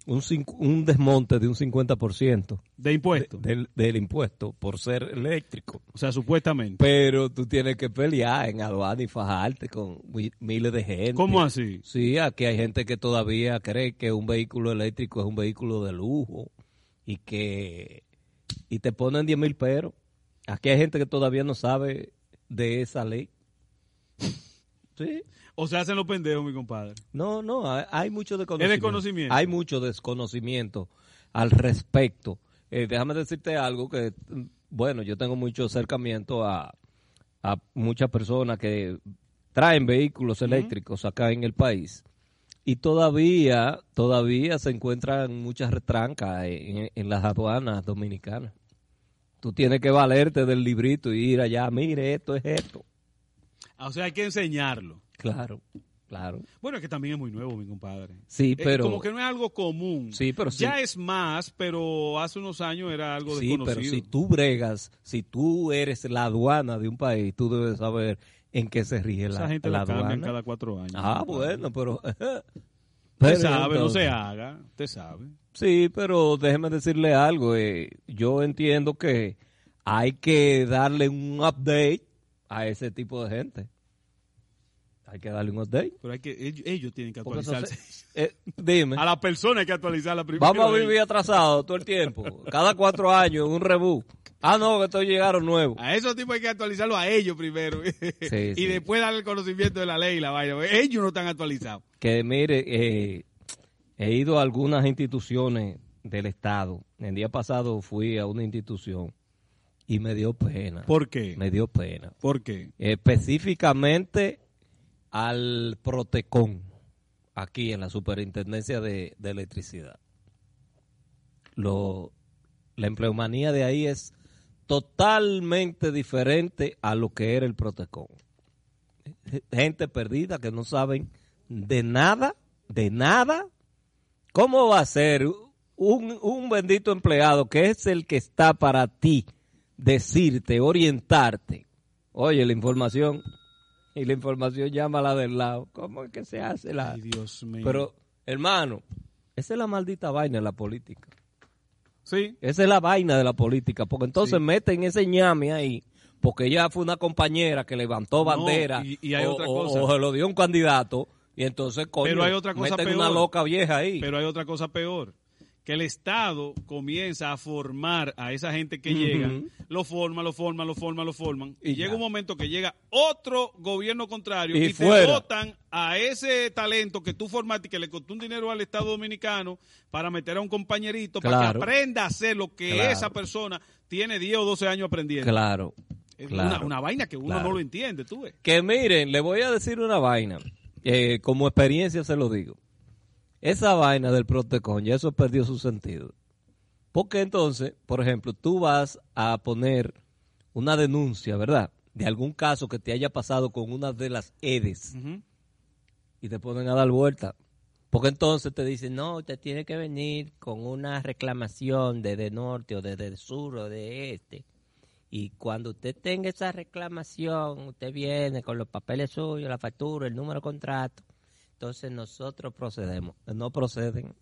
un, un desmonte de un 50% de impuesto. del, del impuesto por ser eléctrico. O sea, supuestamente. Pero tú tienes que pelear en aduana y fajarte con mi- miles de gente. ¿Cómo así? Sí, aquí hay gente que todavía cree que un vehículo eléctrico es un vehículo de lujo y que y te ponen 10 mil peros. Aquí hay gente que todavía no sabe de esa ley. *laughs* Sí. O sea, hacen los pendejos, mi compadre. No, no, hay, mucho desconocimiento. desconocimiento. Hay mucho desconocimiento al respecto. Eh, déjame decirte algo que, mm, bueno, yo tengo mucho acercamiento a, a muchas personas que traen vehículos eléctricos acá en el país y todavía, todavía se encuentran muchas retrancas en, en las aduanas dominicanas. Tú tienes que valerte del librito y ir allá, mire, esto es esto. Ah, O sea, hay que enseñarlo. Claro, claro. Bueno, es que también es muy nuevo, mi compadre. Sí, Eh, pero... como que no es algo común. Sí, pero sí. Ya es más, pero hace unos años era algo Sí, desconocido. pero si tú bregas, si tú eres la aduana de un país, tú debes saber en qué se rige Esa la, gente la la cambian aduana. cada cuatro años. Ah, bueno, pero... *laughs* Usted sabe, no se haga. Usted sabe. Sí, pero déjeme decirle algo. eh, yo entiendo que hay que darle un update a ese tipo de gente. Hay que darle un update. Pero hay que, ellos, ellos tienen que actualizarse. se- eh, dime. *laughs* A la persona hay que actualizarla primero. Vamos a vivir atrasados todo el tiempo. Cada cuatro años, un reboot. Ah, no, que estos llegaron nuevos. A esos tipos hay que actualizarlo a ellos primero. *laughs* y sí. después darle el conocimiento de la ley y la vaina. Ellos no están actualizados. que mire, eh, he ido a algunas instituciones del Estado. El día pasado fui a una institución y me dio pena. ¿Por qué? Me dio pena. ¿Por qué? Específicamente al Protecon, aquí en la Superintendencia de, de Electricidad. Lo, la empleomanía de ahí es totalmente diferente a lo que era el Protecon. Gente perdida que no saben de nada, de nada. ¿Cómo va a ser un, un bendito empleado que es el que está para ti decirte, orientarte? Oye, la información y la información llama a la del lado. ¿Cómo es que se hace la? Ay, Dios mío. Pero, hermano, esa es la maldita vaina de la política. Sí. Esa es la vaina de la política, porque entonces meten ese ñame ahí, porque ella fue una compañera que levantó bandera y- y hay o, otra o- cosa. o se lo dio un candidato y entonces coño, Pero hay otra cosa meten peor. una loca vieja ahí. Pero hay otra cosa peor. Que el Estado comienza a formar a esa gente que llega, lo forma, lo forman, lo forman, lo forman, y, Y llega un momento que llega otro gobierno contrario Y y, te votan a ese talento que tú formaste y que le costó un dinero al Estado Dominicano para meter a un compañerito para que aprenda a hacer lo que Claro. esa persona tiene 10 o 12 años aprendiendo. Claro. Es claro. una, una vaina que uno no lo entiende, tú ves. Que miren, le voy a decir una vaina. eh, como experiencia se lo digo. Esa vaina del Protecon, ya eso perdió su sentido. Porque entonces, por ejemplo, tú vas a poner una denuncia, ¿verdad? De algún caso que te haya pasado con una de las EDES y te ponen a dar vuelta. Porque entonces te dicen, no, usted tiene que venir con una reclamación de, de norte o de, de sur o de este. Y cuando usted tenga esa reclamación, usted viene con los papeles suyos, la factura, el número de contrato. Entonces nosotros procedemos. No proceden.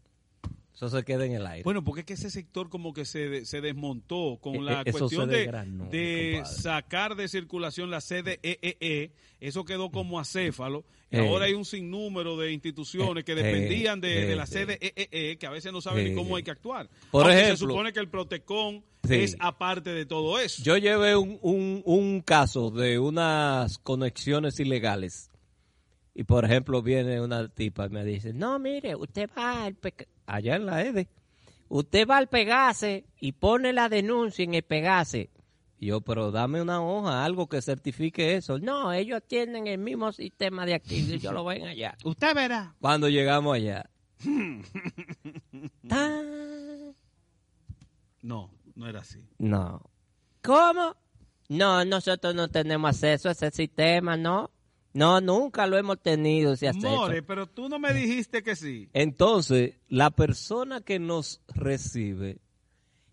Eso se queda en el aire. Bueno, porque es que ese sector como que se, se desmontó con Eh, la eh, eso cuestión de, de sacar de circulación la CDEE. Eso quedó como acéfalo. Y Eh. ahora hay un sinnúmero de instituciones que Eh, dependían de, eh, de la eh. CDEE que a veces no saben ni Eh. cómo hay que actuar. Por Aunque ejemplo- se supone que el Protecon Sí. es aparte de todo eso. Yo llevé un, un, un caso de unas conexiones ilegales. Y por ejemplo viene una tipa y me dice, no, mire, usted va al allá en la EDE, usted va al Pegase y pone la denuncia en el Pegase. Y yo, pero dame una hoja, algo que certifique eso. No, ellos tienen el mismo sistema de aquí, y yo lo ven allá. *laughs* Usted verá. Cuando llegamos allá, *laughs* ¡tan! No, no era así. No. ¿Cómo? No, nosotros no tenemos acceso a ese sistema, ¿no? No, nunca lo hemos tenido ese acceso. More, pero tú no me dijiste que sí. Entonces, la persona que nos recibe,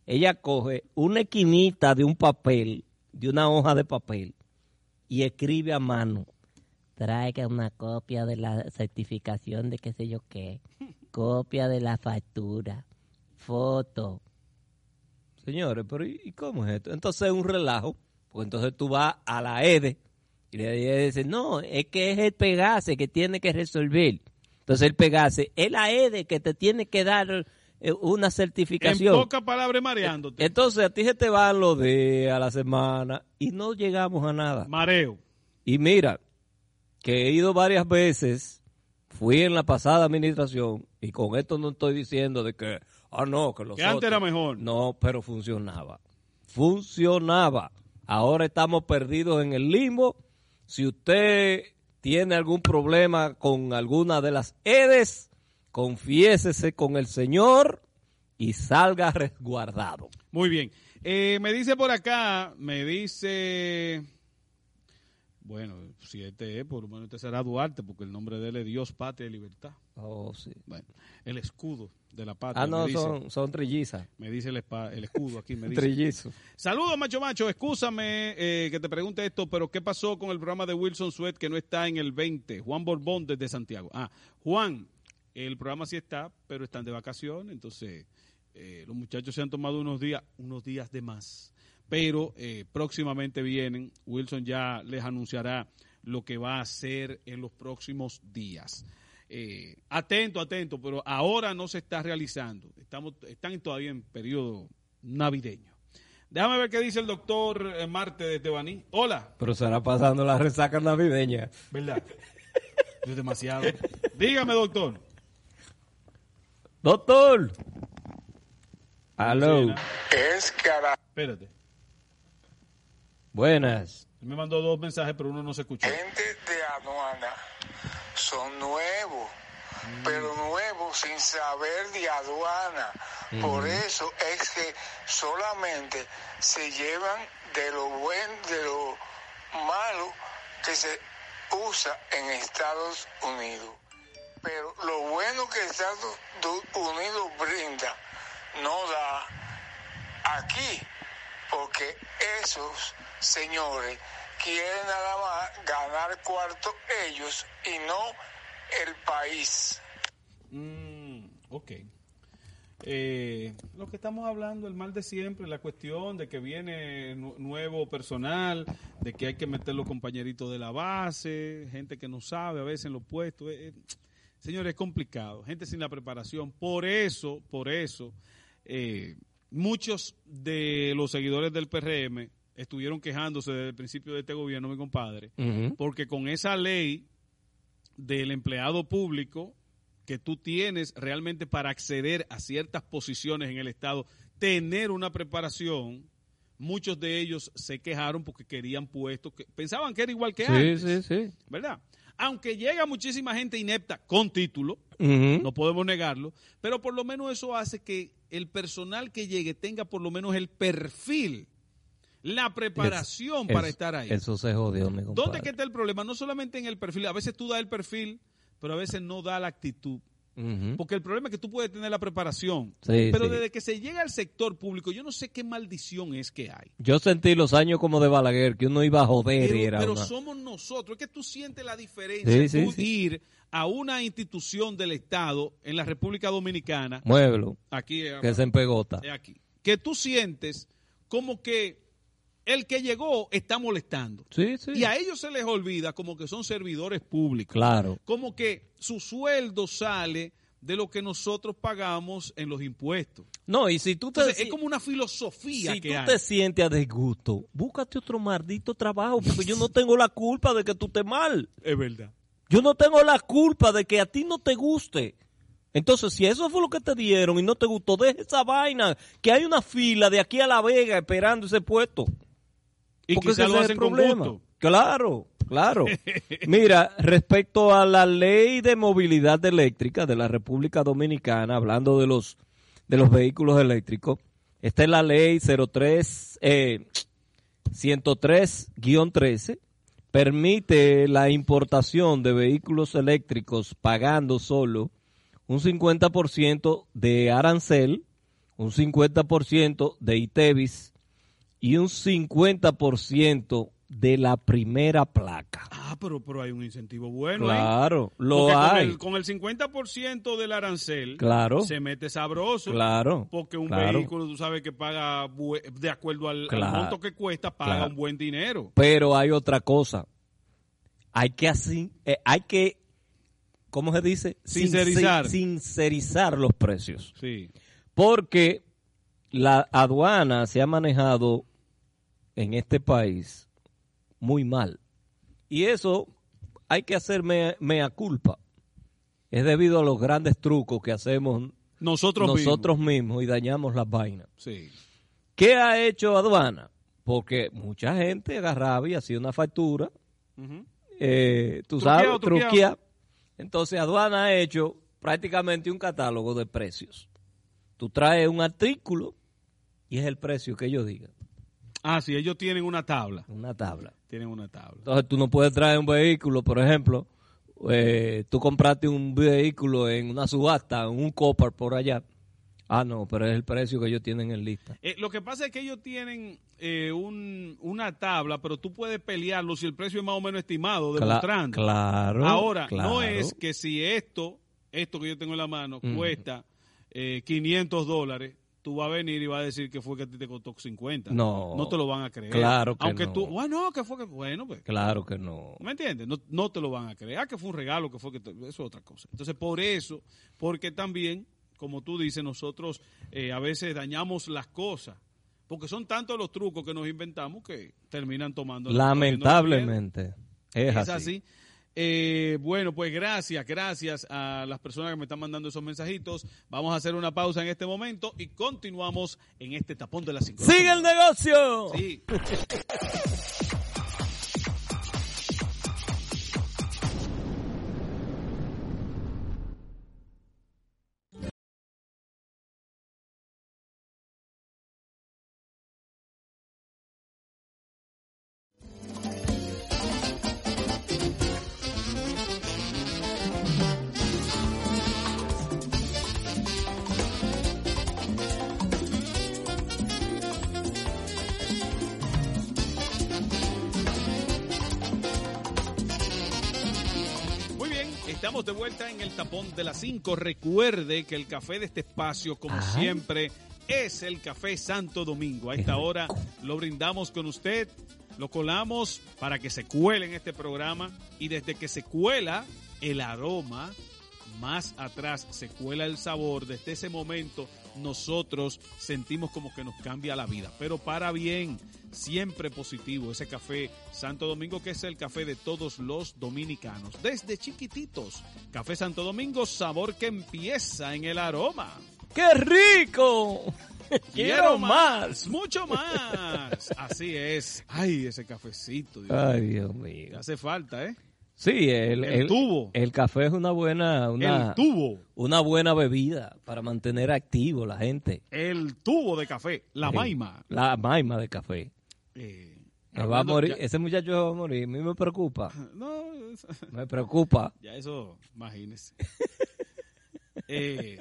ella coge una esquinita de un papel, de una hoja de papel, y escribe a mano. Traiga una copia de la certificación de qué sé yo qué, copia de la factura, foto. Señores, pero ¿y cómo es esto? Entonces es un relajo, porque entonces tú vas a la EDE y le dices, no, es que es el Pegase que tiene que resolver. Entonces el Pegase es la EDE que te tiene que dar eh, una En certificación. pocas palabras, mareándote. Entonces a ti se te van los días la semana y no llegamos a nada. Mareo. Y mira, que he ido varias veces, fui en la pasada administración y con esto no estoy diciendo de que, ah, no, que los Que antes era mejor. No, pero funcionaba. Funcionaba. Ahora estamos perdidos en el limbo. Si usted tiene algún problema con alguna de las EDES, confiésese con el Señor y salga resguardado. Muy bien. Eh, me dice por acá, me dice... Bueno, si este es, por lo menos este será Duarte, porque el nombre de él es Dios, Patria y Libertad. Oh, sí. Bueno, el escudo de la patria. Ah, no, me dice, son, son trillizas. me dice el, el escudo aquí. Me *laughs* dice. Trillizos. Saludos, macho macho. Excúsame eh, que te pregunte esto, pero ¿qué pasó con el programa de Wilson Sweat que no está en el 20? Juan Borbón desde Santiago. Ah, Juan, el programa sí está, pero están de vacaciones, entonces eh, los muchachos se han tomado unos días, unos días de más. Pero eh, próximamente vienen. Wilson ya les anunciará lo que va a hacer en los próximos días. Eh, atento, atento, pero ahora no se está realizando. Estamos, están todavía en periodo navideño. Déjame ver qué dice el doctor eh, Marte de Tebaní. Hola. Pero será pasando la resaca navideña. ¿Verdad? Es demasiado. Dígame, doctor. Doctor. Aló. Es cara. Espérate. Buenas. Él me mandó dos mensajes, pero uno no se escuchó. Gente de aduana son nuevos, pero nuevos sin saber de aduana. Por eso es que solamente se llevan de lo bueno, de lo malo que se usa en Estados Unidos. Pero lo bueno que Estados Unidos brinda no da aquí, porque esos señores quieren nada más ganar cuarto ellos y no el país. Mm, ok. Eh, lo que estamos hablando, el mal de siempre, la cuestión de que viene nu- nuevo personal, de que hay que meter los compañeritos de la base, gente que no sabe a veces en los puestos. eh, eh, Señores, es complicado. Gente sin la preparación. Por eso, por eso, muchos de los seguidores del PRM estuvieron quejándose desde el principio de este gobierno, mi compadre, porque con esa ley del empleado público que tú tienes realmente para acceder a ciertas posiciones en el Estado, tener una preparación, muchos de ellos se quejaron porque querían puestos que pensaban que era igual que Sí, antes. sí, sí. ¿Verdad? Aunque llega muchísima gente inepta con título, no podemos negarlo, pero por lo menos eso hace que el personal que llegue tenga por lo menos el perfil, la preparación Es- para es- estar ahí. Eso se jodió, mi compadre. ¿Dónde que está el problema? No solamente en el perfil, a veces tú das el perfil, pero a veces no da la actitud. Porque el problema es que tú puedes tener la preparación, Sí, pero sí. desde que se llega al sector público, yo no sé qué maldición es que hay. Yo sentí los años como de Balaguer, que uno iba a joder y Pero, era pero una- somos nosotros, es que tú sientes la diferencia, Sí, tú ir a una institución del Estado en la República Dominicana, Muévelo, aquí eh, que se empegota. es aquí, que tú sientes como que el que llegó está molestando. Sí, sí. Y a ellos se les olvida como que son servidores públicos. Claro. Como que su sueldo sale de lo que nosotros pagamos en los impuestos. No, y si tú te... Entonces, es como una filosofía si que tú hay. te sientes a disgusto, búscate otro maldito trabajo, porque yo no tengo la culpa de que tú estés mal. Es verdad. Yo no tengo la culpa de que a ti no te guste. Entonces, si eso fue lo que te dieron y no te gustó, deja esa vaina, que hay una fila de aquí a La Vega esperando ese puesto. Y Porque quizá ese lo es el hacen con problema. gusto. Claro, claro. *laughs* Mira, respecto a la ley de movilidad eléctrica de la República Dominicana, hablando de los de los vehículos eléctricos, esta es la ley 03 eh, 103-13 permite la importación de vehículos eléctricos pagando solo un 50% de arancel, un 50% de ITEVIS y un 50% de la primera placa. Ah, pero, pero hay un incentivo bueno. ahí. Claro, lo Porque con hay. el- Con el, 50% del arancel Claro. se mete sabroso. Claro, Porque un claro. vehículo, tú sabes que paga, de acuerdo al, al Claro. monto que cuesta, paga Claro. un buen dinero. Pero hay otra cosa. Hay que así, eh, hay que, ¿cómo se dice? Sincerizar. Sin- sincerizar los precios. Sí. Porque la aduana se ha manejado en este país muy mal. Y eso hay que hacer mea, mea culpa. Es debido a los grandes trucos que hacemos Nosotros, nosotros mismos y dañamos las vainas. Sí. ¿Qué ha hecho aduana? Porque mucha gente agarraba y hacía una factura, eh, tú Truqueado, sabes, truqueado. truquear. Entonces aduana ha hecho prácticamente un catálogo de precios. Tú traes un artículo y es el precio que ellos digan. Ah, sí, ellos tienen una tabla. Una tabla. Tienen una tabla. Entonces tú no puedes traer un vehículo, por ejemplo, eh, tú compraste un vehículo en una subasta, en un copar por allá. Ah, no, pero es el precio que ellos tienen en lista. Eh, lo que pasa es que ellos tienen eh, un- una tabla, pero tú puedes pelearlo si el precio es más o menos estimado, Cla- demostrando. claro, Ahora, claro. no es que si esto, esto que yo tengo en la mano, cuesta eh, 500 dólares, tú vas a venir y vas a decir que fue que a ti te costó 50. No. No te lo van a creer. Claro que Aunque no. tú, bueno, que fue que, bueno, pues. Claro que no. ¿Me entiendes? No, no te lo van a creer. Ah, que fue un regalo, que fue que... te- eso es otra cosa. Entonces, por eso, porque también, como tú dices, nosotros eh, a veces dañamos las cosas. Porque son tantos los trucos que nos inventamos que terminan tomando... Lamentablemente. Es, Es así. así. Eh, bueno, pues gracias, gracias a las personas que me están mandando esos mensajitos. Vamos a hacer una pausa en este momento y continuamos en este tapón de las cinco. ¡Sigue el negocio! Sí. *laughs* de las 5. Recuerde que el café de este espacio, como siempre, es el café Santo Domingo. A esta hora lo brindamos con usted, lo colamos para que se cuele en este programa y desde que se cuela, el aroma más atrás se cuela el sabor, desde ese momento nosotros sentimos como que nos cambia la vida. Pero para bien, siempre positivo, ese café Santo Domingo que es el café de todos los dominicanos. Desde chiquititos, Café Santo Domingo, sabor que empieza en el aroma. ¡Qué rico! *laughs* Quiero más. Mucho más. Así es. Ay, ese cafecito. Dios Ay. Dios mío. Hace falta, ¿eh? Sí, el, El tubo. El café es una buena, una, El tubo. una buena bebida para mantener activo la gente. El tubo de café. La Sí, maima. La maima de café. Eh, va a morir, ya- ese muchacho va a morir. A mí me preocupa. *laughs* No, es- Me preocupa. *laughs* ya eso, imagínese. *laughs* Eh,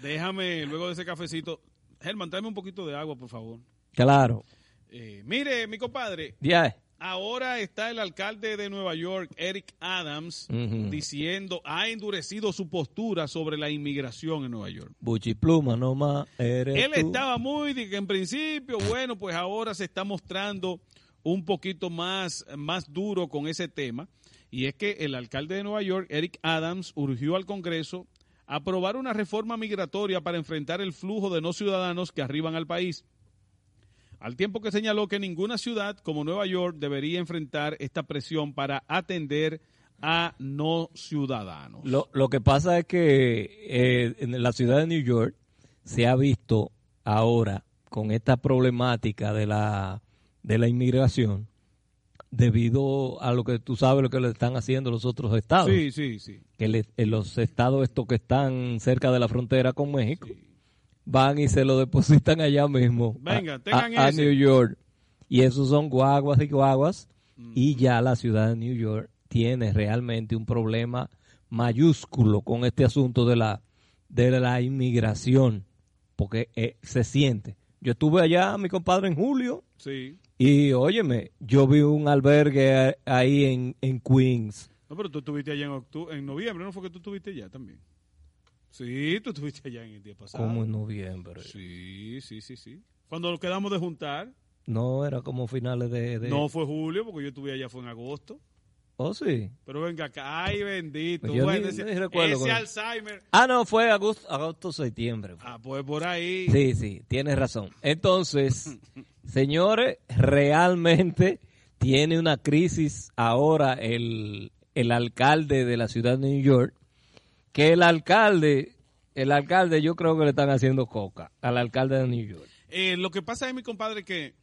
déjame, luego de ese cafecito. Germán, tráeme un poquito de agua, por favor. Claro. Eh, mire, mi compadre, Ya. Ahora está el alcalde de Nueva York, Eric Adams, diciendo, ha endurecido su postura sobre la inmigración en Nueva York. Buchipluma, no más. Él tú. estaba muy, que en principio, bueno, pues ahora se está mostrando un poquito más, más duro con ese tema. Y es que el alcalde de Nueva York, Eric Adams, urgió al Congreso aprobar una reforma migratoria para enfrentar el flujo de no ciudadanos que arriban al país. Al tiempo que señaló que ninguna ciudad como Nueva York debería enfrentar esta presión para atender a no ciudadanos. Lo, lo que pasa es que eh, en la ciudad de New York se ha visto ahora con esta problemática de la, de la inmigración debido a lo que tú sabes lo que le están haciendo los otros estados. Sí, sí, sí. Que le- en los estados estos que están cerca de la frontera con México van y se lo depositan allá mismo a- Venga, a, tengan a ese. New York. Y esos son guaguas y guaguas. Y ya la ciudad de New York tiene realmente un problema mayúsculo con este asunto de la, de la inmigración. Porque eh, se siente. Yo estuve allá, mi compadre, en julio. Sí. Y óyeme, yo vi un albergue ahí en, en Queens. No, pero tú estuviste allá en octubre, en noviembre, ¿no fue que tú estuviste allá también? Sí, tú estuviste allá en el día pasado. Como en noviembre. Sí, sí, sí, sí. Cuando nos quedamos de juntar, No, era como finales de... de- no fue julio, porque yo estuve allá fue en agosto. Oh, sí. Pero venga acá, ay bendito. Yo bueno, ni- ese, ni recuerdo ese Alzheimer. Ah, no, fue agosto, agosto septiembre. Ah, pues por ahí. Sí, sí, tienes razón. Entonces, *laughs* señores, realmente tiene una crisis ahora el, el alcalde de la ciudad de New York, que el alcalde, el alcalde yo creo que le están haciendo coca al alcalde de New York. Eh, lo que pasa es, mi compadre, que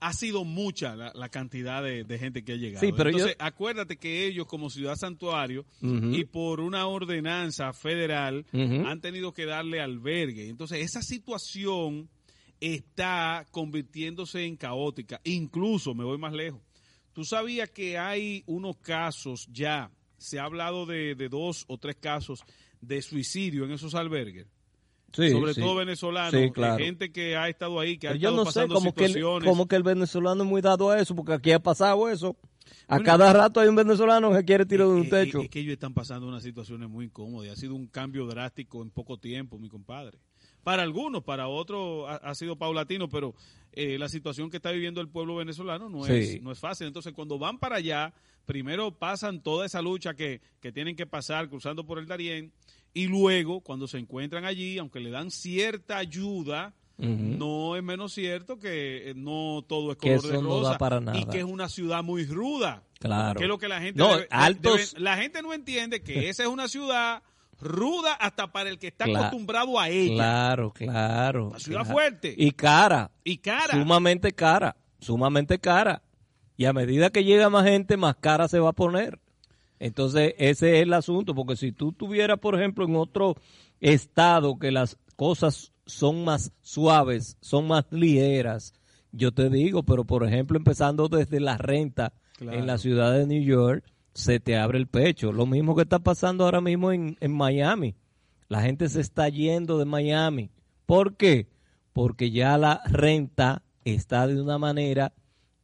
ha sido mucha la, la cantidad de, de gente que ha llegado. Sí, pero yo- Entonces, acuérdate que ellos, como ciudad santuario, y por una ordenanza federal, han tenido que darle albergue. Entonces, esa situación está convirtiéndose en caótica. Incluso, me voy más lejos, tú sabías que hay unos casos ya, se ha hablado de, de dos o tres casos de suicidio en esos albergues. Sí, sobre sí. todo venezolanos, Sí, claro. gente que ha estado ahí, que ha Pero yo estado no sé, pasando como que, el, situaciones. como que el venezolano es muy dado a eso, porque aquí ha pasado eso. A Bueno, cada rato hay un venezolano que quiere tirar de un techo. eh, Es que ellos están pasando unas situaciones muy incómodas. Ha sido un cambio drástico en poco tiempo, mi compadre. Para algunos, para otros ha, ha sido paulatino, pero eh, la situación que está viviendo el pueblo venezolano no, es, no es fácil. Entonces, cuando van para allá, primero pasan toda esa lucha que, que tienen que pasar cruzando por el Darién, y luego, cuando se encuentran allí, aunque le dan cierta ayuda, no es menos cierto que eh, no todo es Que color de eso no da rosa para y nada. que es una ciudad muy ruda. Claro. Que es lo que la gente No, debe- altos- debe- la gente no entiende que *laughs* esa es una ciudad ruda hasta para el que está acostumbrado a ella. Claro, claro. Ciudad claro. fuerte. Y cara. Y cara. Sumamente cara. Sumamente cara. Y a medida que llega más gente, más cara se va a poner. Entonces, ese es el asunto. Porque si tú tuvieras, por ejemplo, en otro estado que las cosas son más suaves, son más ligeras, yo te digo, pero por ejemplo, empezando desde la renta Claro. en la ciudad de New York, se te abre el pecho. Lo mismo que está pasando ahora mismo en, en Miami. La gente se está yendo de Miami. ¿Por qué? Porque ya la renta está de una manera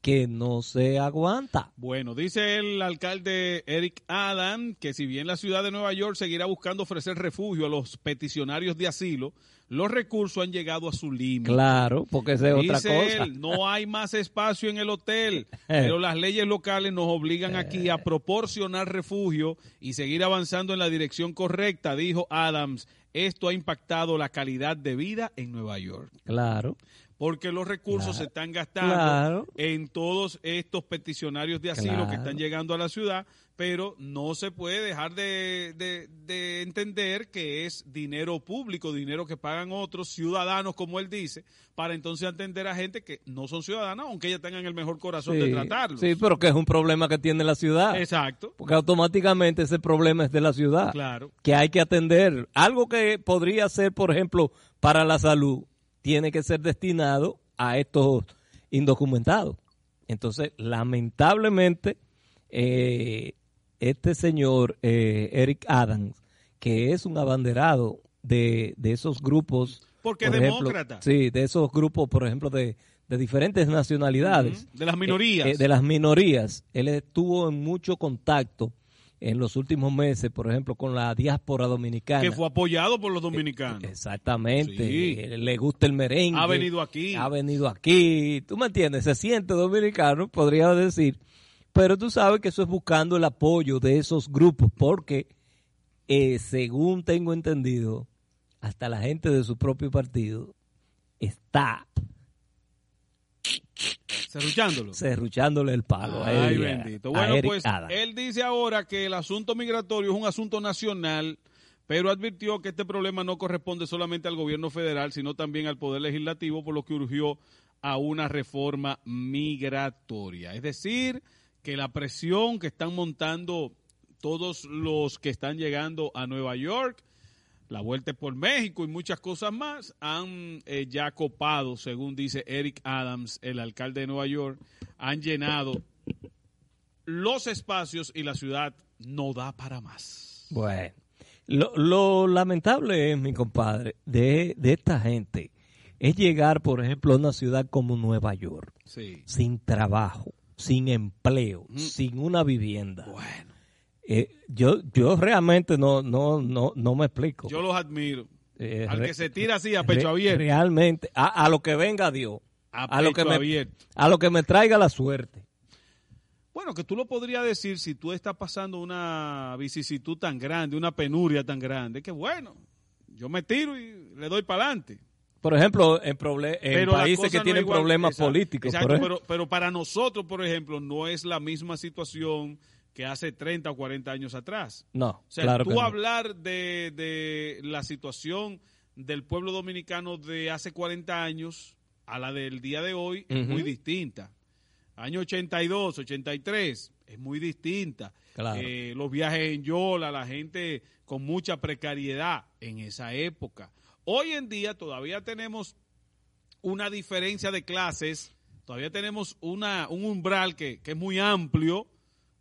que no se aguanta. Bueno, dice el alcalde Eric Adam que si bien la ciudad de Nueva York seguirá buscando ofrecer refugio a los peticionarios de asilo, los recursos han llegado a su límite. Claro, porque esa es otra cosa. él, no hay más espacio en el hotel, *laughs* pero las leyes locales nos obligan aquí a proporcionar refugio y seguir avanzando en la dirección correcta, dijo Adams. Esto ha impactado la calidad de vida en Nueva York. Claro. Porque los recursos se están gastando Claro. en todos estos peticionarios de asilo que están llegando a la ciudad, pero no se puede dejar de, de- de entender que es dinero público, dinero que pagan otros ciudadanos, como él dice, para entonces atender a gente que no son ciudadanas, aunque ellas tengan el mejor corazón de tratarlos. sí, pero que es un problema que tiene la ciudad. Exacto. Porque automáticamente ese problema es de la ciudad. Claro. Que hay que atender. Algo que podría ser, por ejemplo, para la salud, tiene que ser destinado a estos indocumentados. Entonces, lamentablemente, eh, este señor, eh, Eric Adams, que es un abanderado de, de esos grupos. Porque por es ejemplo, demócrata. Sí, de esos grupos, por ejemplo, de, de diferentes nacionalidades. De las minorías. Eh, eh, de las minorías. Él estuvo en mucho contacto en los últimos meses, por ejemplo, con la diáspora dominicana. Que fue apoyado por los dominicanos. Exactamente. Sí. Le gusta el merengue. Ha venido aquí. Ha venido aquí. ¿Tú me entiendes? Se siente dominicano, podría decir. Pero tú sabes que eso es buscando el apoyo de esos grupos, porque eh, según tengo entendido, hasta la gente de su propio partido está Cerruchándolo. cerruchándole el palo. Ay, bendito. Bueno, pues él dice ahora que el asunto migratorio es un asunto nacional, pero advirtió que este problema no corresponde solamente al gobierno federal, sino también al Poder Legislativo, por lo que urgió a una reforma migratoria. Es decir, que la presión que están montando todos los que están llegando a Nueva York, la vuelta por México y muchas cosas más han eh, ya copado, según dice Eric Adams, el alcalde de Nueva York, han llenado los espacios y la ciudad no da para más. Bueno, lo, lo lamentable es, mi compadre, de, de esta gente, es llegar, por ejemplo, a una ciudad como Nueva York, Sí. sin trabajo, sin empleo, sin una vivienda. Bueno. Yo, yo realmente no, no, no, no me explico. Yo los admiro. Eh, Al re- que se tira así a pecho re- abierto. Realmente, a, a lo que venga Dios. A lo que pecho me, abierto. a lo que me traiga la suerte. Bueno, que tú lo podrías decir si tú estás pasando una vicisitud tan grande, una penuria tan grande, que bueno, yo me tiro y le doy para adelante. Por ejemplo, en, en países que no tienen igual. problemas Exacto, políticos. exacto, por pero, pero para nosotros, por ejemplo, no es la misma situación que hace 30 o 40 años atrás. No, O sea, claro tú que no. hablar de, de la situación del pueblo dominicano de hace 40 años a la del día de hoy es muy distinta. Año 82, 83, es muy distinta. Claro. Eh, los viajes en Yola, la gente con mucha precariedad en esa época. Hoy en día todavía tenemos una diferencia de clases, todavía tenemos una, un umbral que, que es muy amplio,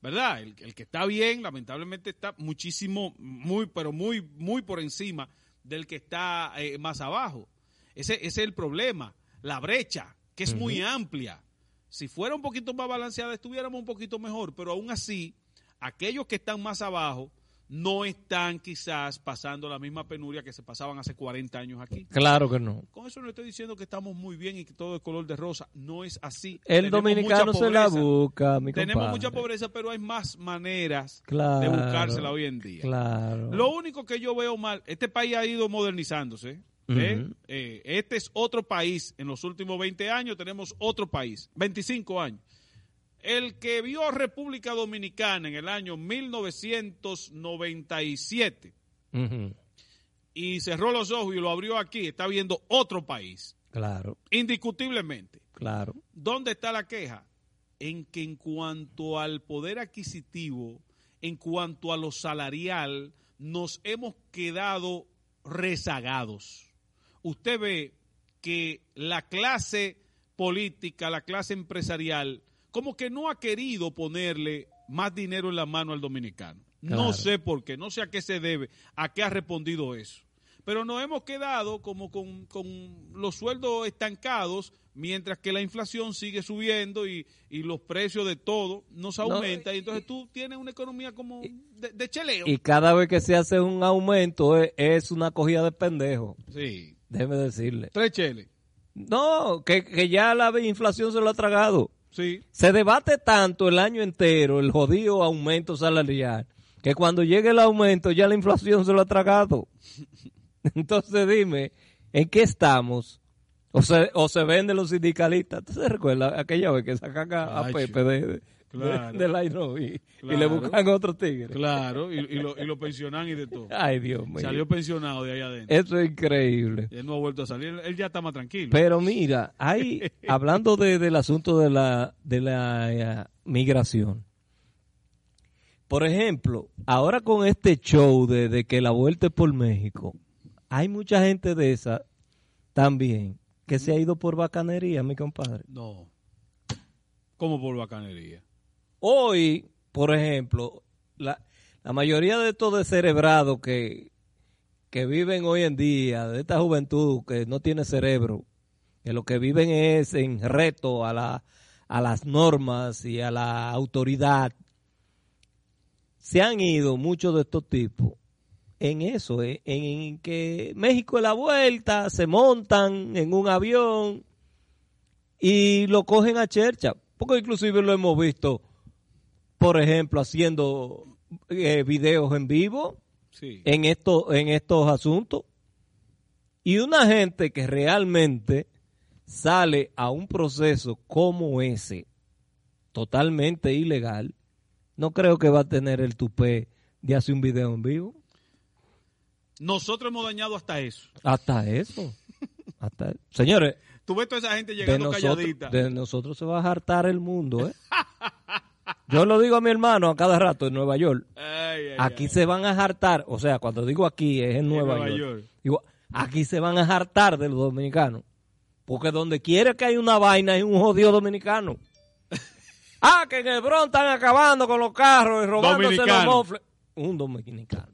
¿verdad? El, el que está bien, lamentablemente está muchísimo, muy, pero muy, muy por encima del que está eh, más abajo. Ese, ese es el problema, la brecha, que es muy amplia. Si fuera un poquito más balanceada, estuviéramos un poquito mejor, pero aún así, aquellos que están más abajo no están quizás pasando la misma penuria que se pasaban hace 40 años aquí. Claro que no. Con eso no estoy diciendo que estamos muy bien y que todo es color de rosa. No es así. El Tenemos dominicano se la busca, mi Tenemos compadre. mucha pobreza, pero hay más maneras Claro, de buscársela hoy en día. Claro. Lo único que yo veo mal, este país ha ido modernizándose. ¿eh? Eh, este es otro país. En los últimos 20 años tenemos otro país. 25 años. El que vio República Dominicana en el año 1997 Ujú. y cerró los ojos y lo abrió aquí, está viendo otro país. Claro, Indiscutiblemente. claro. ¿Dónde está la queja? En que en cuanto al poder adquisitivo, en cuanto a lo salarial, nos hemos quedado rezagados. Usted ve que la clase política, la clase empresarial, como que no ha querido ponerle más dinero en la mano al dominicano. No sé por qué, no sé a qué se debe, a qué ha respondido eso. pero nos hemos quedado como con, con los sueldos estancados mientras que la inflación sigue subiendo y, y los precios de todo nos aumenta y entonces tú tienes una economía como de, de cheleo. Y cada vez que se hace un aumento es, es una cogida de pendejo. Sí. Déjeme decirle. Tres cheles. No, que, que ya la inflación se lo ha tragado. Sí. Se debate tanto el año entero el jodido aumento salarial que cuando llegue el aumento ya la inflación se lo ha tragado. *laughs* Entonces dime, ¿en qué estamos? O se, o se venden los sindicalistas. ¿Tú se recuerda aquella vez que sacan a, a Pepe de, claro. *laughs* de INO y, y le buscan otro tigre? Claro, y, y lo, y lo pensionan y de todo. *laughs* Ay, Dios mío. Salió pensionado de ahí adentro. Eso es increíble. Él no ha vuelto a salir. Él, ya está más tranquilo. Pero mira, hay, *laughs* hablando de, del asunto de la, de la eh, migración. Por ejemplo, ahora con este show de, de que la vuelta es por México, hay mucha gente de esa también que se ha ido por bacanería, mi compadre. No. Como por bacanería. Hoy, por ejemplo, la, mayoría de estos descerebrados que, que viven hoy en día, de esta juventud que no tiene cerebro, que lo que viven es en reto a, la, a las normas y a la autoridad, se han ido muchos de estos tipos. En eso, eh, en, en que México es la vuelta, se montan en un avión y lo cogen a chercha, porque inclusive lo hemos visto, por ejemplo, haciendo eh, videos en vivo Sí. en, esto, en estos asuntos. Y una gente que realmente sale a un proceso como ese, totalmente ilegal, no creo que va a tener el tupé de hacer un video en vivo. Nosotros hemos dañado hasta eso. Hasta eso. Hasta Señores, Tú ves toda esa gente de llegando nosotros, calladita. de nosotros se va a hartar el mundo, ¿eh? *laughs* Yo lo digo a mi hermano a cada rato en Nueva York. Ay, ay, Aquí ay. se van a hartar, o sea, cuando digo aquí es en Nueva, Nueva York. York. Digo, aquí se van a hartar de los dominicanos. Porque donde quiera que hay una vaina hay un jodido dominicano. *laughs* ah, que en el Bronx están acabando con los carros y robándose los Dominicano. mofles. Un dominicano.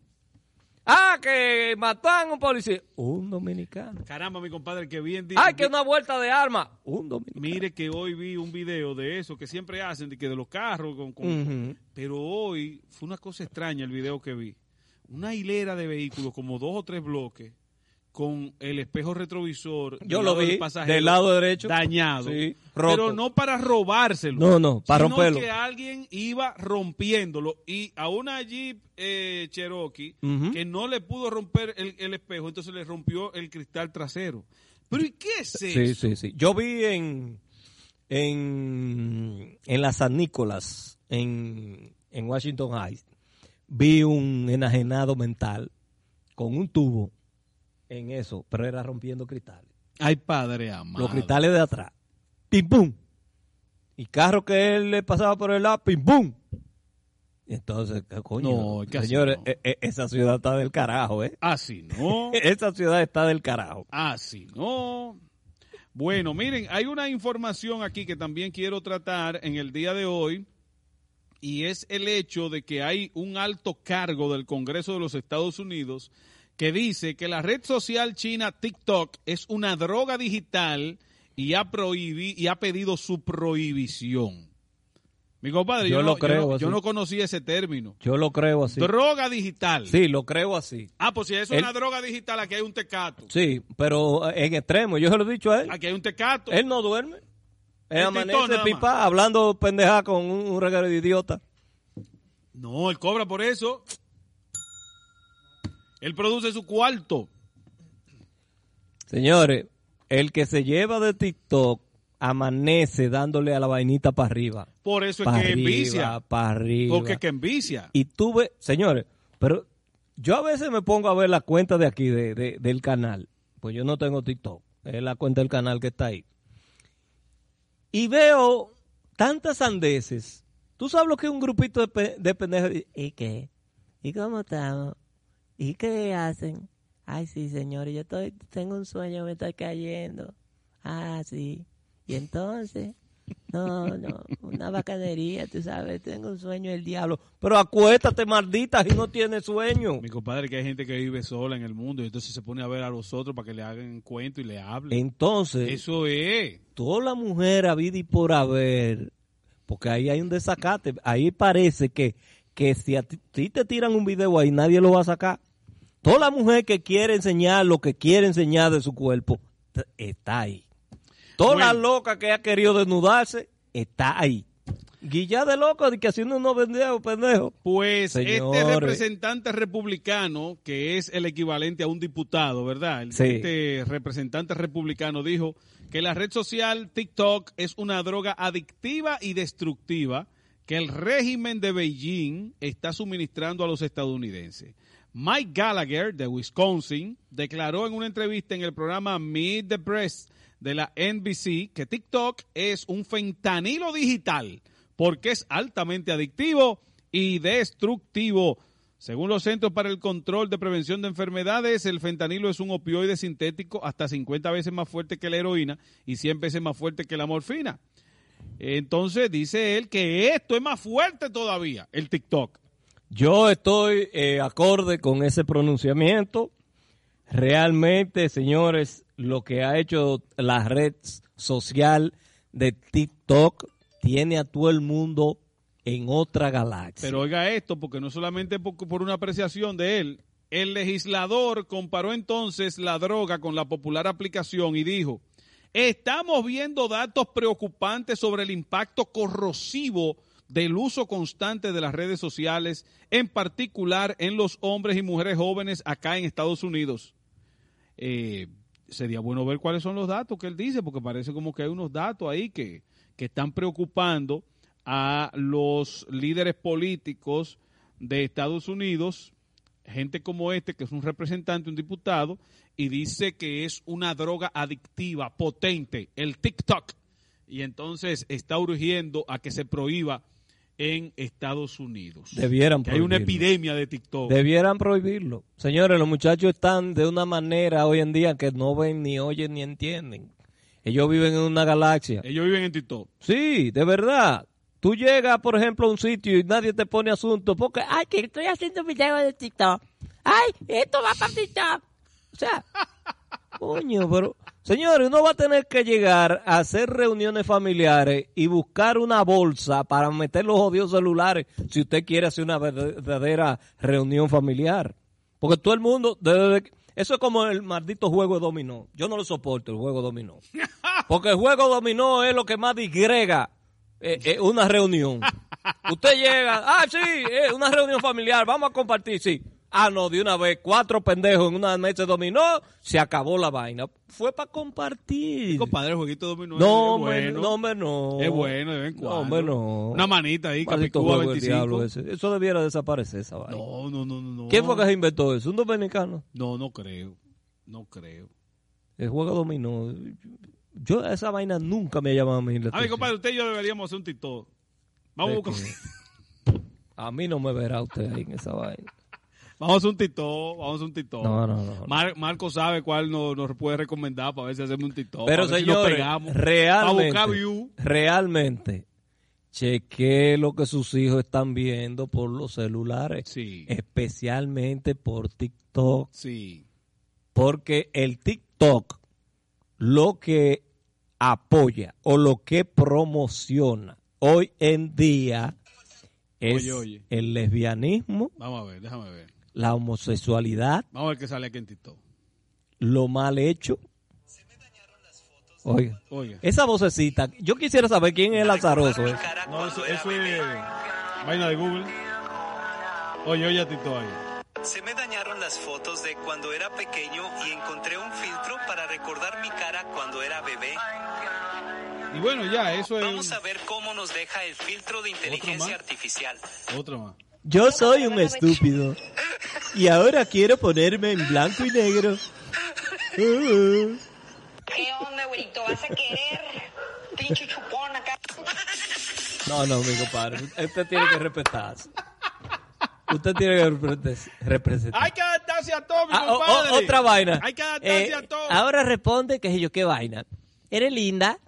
Ah, que matan a un policía. Un dominicano. Caramba, mi compadre, que bien Ay, que una vuelta de arma. Un dominicano. Mire que hoy vi un video de eso que siempre hacen, de que de los carros. Con. Pero hoy fue una cosa extraña el video que vi. Una hilera de vehículos, como dos o tres bloques, con el espejo retrovisor. Yo del lo del vi, pasajero del lado derecho. Dañado. Sí, roto. Pero no para robárselo. No, no, para sino romperlo. que alguien iba rompiéndolo. Y a una Jeep eh, Cherokee que no le pudo romper el, el espejo, entonces le rompió el cristal trasero. Pero ¿y qué es eso? Sí, sí, sí. Yo vi en, en, en la San Nicolás, en, en Washington Heights, vi un enajenado mental con un tubo en eso, pero era rompiendo cristales. Ay, padre amado. Los cristales de atrás. ¡Pim, pum! Y carro que él le pasaba por el lado, ¡pim, pum! Entonces, ¿qué coño? No, Señores, no. e- e- esa ciudad está del carajo, ¿eh? Así no. *laughs* esa ciudad está del carajo. Así no. Bueno, miren, hay una información aquí que también quiero tratar en el día de hoy y es el hecho de que hay un alto cargo del Congreso de los Estados Unidos que dice que la red social china TikTok es una droga digital y ha, prohibi- y ha pedido su prohibición. Mi compadre, Yo yo, lo no, creo así. yo no conocía ese término. Yo lo creo así. Droga digital. Sí, lo creo así. Ah, pues si Él- es una droga digital, aquí hay un tecato. Sí, pero en extremo, yo se lo he dicho a él. Aquí hay un tecato. Él no duerme. Él Él amanece pipa hablando pendeja con un, un regalo de idiota. No, él cobra por eso. Él produce su cuarto. Señores, el que se lleva de TikTok amanece dándole a la vainita para arriba. Por eso es que arriba, envicia. arriba. Porque es que envicia. Y tú ves, señores, pero yo a veces me pongo a ver la cuenta de aquí, de, de- del canal. Pues yo no tengo TikTok. Es la cuenta del canal que está ahí. Y veo tantas sandeces. Tú sabes lo que es un grupito de, pe- de pendejos. ¿Y qué? ¿Y cómo estamos? ¿Y qué hacen? Ay, sí, señores, yo estoy, tengo un sueño, me estoy cayendo. Ah, sí. Y entonces, No, no, una bacanería, tú sabes, tengo un sueño del diablo. Pero acuéstate, maldita, si no tienes sueño. Mi compadre, que hay gente que vive sola en el mundo y entonces se pone a ver a los otros para que le hagan cuento y le hablen. Entonces, Eso es. toda la mujer a vida y por haber, porque ahí hay un desacate, ahí parece que, que si a ti si te tiran un video ahí, nadie lo va a sacar. Toda la mujer que quiere enseñar lo que quiere enseñar de su cuerpo, está ahí. Toda la loca que ha querido desnudarse, está ahí. Guilla de loco, de que haciendo unos pendejos, pendejos. Pues este representante republicano, que es el equivalente a un diputado, ¿verdad? El- Sí. Este representante republicano dijo que la red social TikTok es una droga adictiva y destructiva que el régimen de Beijing está suministrando a los estadounidenses. Mike Gallagher, de Wisconsin, declaró en una entrevista en el programa Meet the Press de la NBC que TikTok es un fentanilo digital porque es altamente adictivo y destructivo. Según los Centros para el Control de Prevención de Enfermedades, el fentanilo es un opioide sintético hasta 50 veces más fuerte que la heroína y 100 veces más fuerte que la morfina. Entonces dice él que esto es más fuerte todavía, el TikTok. Yo estoy eh, acorde con ese pronunciamiento. Realmente, señores, lo que ha hecho la red social de TikTok tiene a todo el mundo en otra galaxia. Pero oiga esto, porque no solamente por, por una apreciación de él, el legislador comparó entonces la droga con la popular aplicación y dijo, estamos viendo datos preocupantes sobre el impacto corrosivo del uso constante de las redes sociales, en particular en los hombres y mujeres jóvenes acá en Estados Unidos. Eh, sería bueno ver cuáles son los datos que él dice, porque parece como que hay unos datos ahí que, que están preocupando a los líderes políticos de Estados Unidos, gente como este, que es un representante, un diputado, y dice que es una droga adictiva, potente, el TikTok. Y entonces está urgiendo a que se prohíba en Estados Unidos. Debieran que hay una epidemia de TikTok. Debieran prohibirlo. Señores, los muchachos están de una manera hoy en día que no ven, ni oyen, ni entienden. Ellos viven en una galaxia. Ellos viven en TikTok. Sí, de verdad. Tú llegas, por ejemplo, a un sitio y nadie te pone asunto porque, ay, que estoy haciendo video de TikTok. Ay, esto va para TikTok. O sea, *laughs* coño, pero... Señores, uno va a tener que llegar a hacer reuniones familiares y buscar una bolsa para meter los odios celulares si usted quiere hacer una verdadera reunión familiar. Porque todo el mundo, desde que- eso es como el maldito juego de dominó. Yo no lo soporto, el juego de dominó. *laughs* Porque el juego dominó es lo que más disgrega eh, eh, una reunión. Usted llega, ah, sí, eh, una reunión familiar, vamos a compartir, sí. Ah, no, de una vez, cuatro pendejos en una mesa dominó, se acabó la vaina. Fue para compartir. Compadre, el jueguito dominó No, es bueno. no, hombre, no. Es bueno de vez en No, hombre, no. Una manita ahí, Capicúa juego del 25. diablo ese. Eso debiera desaparecer, esa vaina. No, no, no, no. ¿Quién fue que se inventó eso? ¿Un dominicano? No, no creo. No creo. El juego dominó. Yo, esa vaina nunca me ha llamado a mí la A ver, compadre, usted y yo deberíamos hacer un TikTok. Vamos a ¿De buscar. *laughs* A mí no me verá usted ahí en esa vaina. Vamos a un TikTok, vamos a un TikTok. No, no, no. Mar- Marco sabe cuál nos, nos puede recomendar para ver si hacemos un TikTok. Pero si nos señores, pegamos. realmente, Para view. realmente, cheque lo que sus hijos están viendo por los celulares. Sí. Especialmente por TikTok. Sí. Porque el TikTok lo que apoya o lo que promociona hoy en día es Oye, oye. el lesbianismo, Vamos a ver, déjame ver. La homosexualidad, Vamos a ver qué sale aquí en TikTok. lo mal hecho. Oiga, Oiga. esa vocecita, yo quisiera saber quién es el azaroso. eh. No, eso, eso es vaina de Google. Oye, oye a TikTok ahí. Se me dañaron las fotos de cuando era pequeño y encontré un filtro para recordar mi cara cuando era bebé. Y bueno, ya, eso es Vamos a ver cómo nos deja el filtro de inteligencia más? artificial. otra más. Yo soy un estúpido y ahora quiero ponerme en blanco y negro. Uh. ¿Qué onda, güerito? ¿Vas a querer? Pinche chupón acá. No, no, mi compadre, usted tiene que respetarse. Usted tiene que repre- representar. Hay que adaptarse a todo, mi Ah, o- o- compadre. otra vaina. Hay que adaptarse Eh, a todo. Ahora responde que yo qué vaina. ¿Eres linda?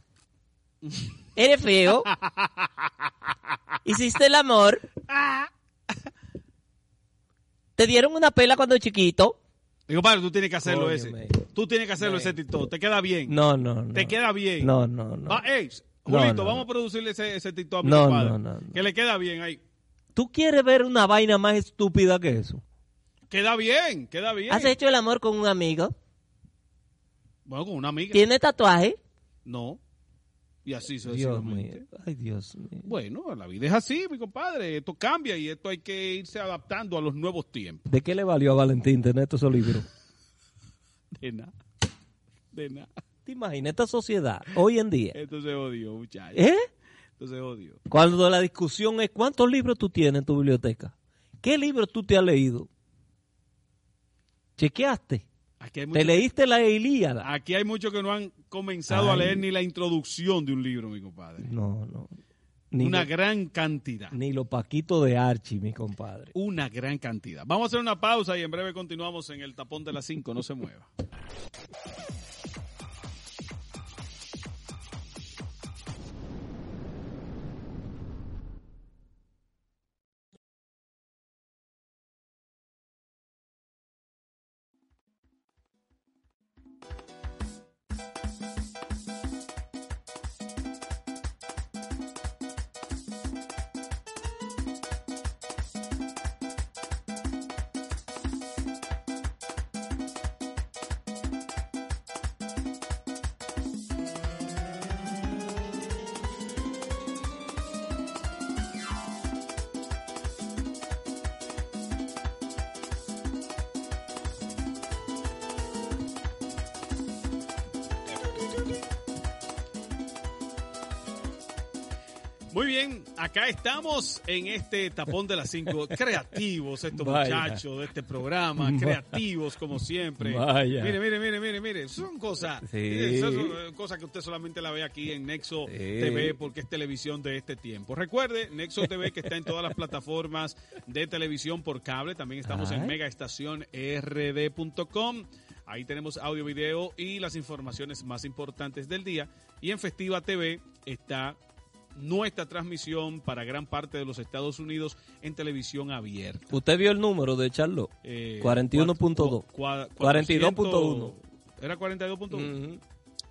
Eres feo. *laughs* Hiciste el amor. *laughs* Te dieron una pela cuando chiquito. Digo, padre, tú tienes que hacerlo Coño, ese. Tú tienes que hacerlo ese TikTok. Te queda bien. No, no, no. Te queda bien. No, no, no. No, Julito, no, vamos a producirle ese, ese TikTok a mi No, no, no, no. Que le queda bien ahí. ¿Tú quieres ver una vaina más estúpida que eso? Queda bien, queda bien. ¿Has hecho el amor con un amigo? Bueno, con una amiga. ¿Tiene tatuaje? No. Y así Dios sucesivamente. mío. Ay, Dios mío. Bueno, la vida es así, mi compadre. Esto cambia y esto hay que irse adaptando a los nuevos tiempos. ¿De qué le valió a Valentín tener estos libros? *laughs* De nada. De nada. ¿Te imaginas esta sociedad hoy en día? Esto se odió, muchachos. ¿Eh? Esto se odió. Cuando la discusión es cuántos libros tú tienes en tu biblioteca. ¿Qué libros tú te has leído? ¿Chequeaste? Aquí hay ¿Te leíste la Ilíada? Aquí hay muchos que no han comenzado a leer ni la introducción de un libro, mi compadre. No, no. Ni Una lo- gran cantidad. Ni los paquitos de Archie, mi compadre. Una gran cantidad. Vamos a hacer una pausa y en breve continuamos en el tapón de las 5. No se mueva. Acá estamos en este tapón de las 5. *laughs* Creativos estos Vaya. muchachos de este programa, *laughs* creativos como siempre. Vaya. Mire, mire, mire, mire, mire. Son cosas, Sí. esas son cosas que usted solamente la ve aquí en Nexo Sí. TV porque es televisión de este tiempo. Recuerde, Nexo TV que está en todas las plataformas de televisión por cable. También estamos en Ay. megaestacionrd.com. Ahí tenemos audio, video y las informaciones más importantes del día. Y en Festiva TV está nuestra transmisión para gran parte de los Estados Unidos en televisión abierta. ¿Usted vio el número de Charlo? Eh, 41.2. cua- cua- 42.1. ¿Era 42.1?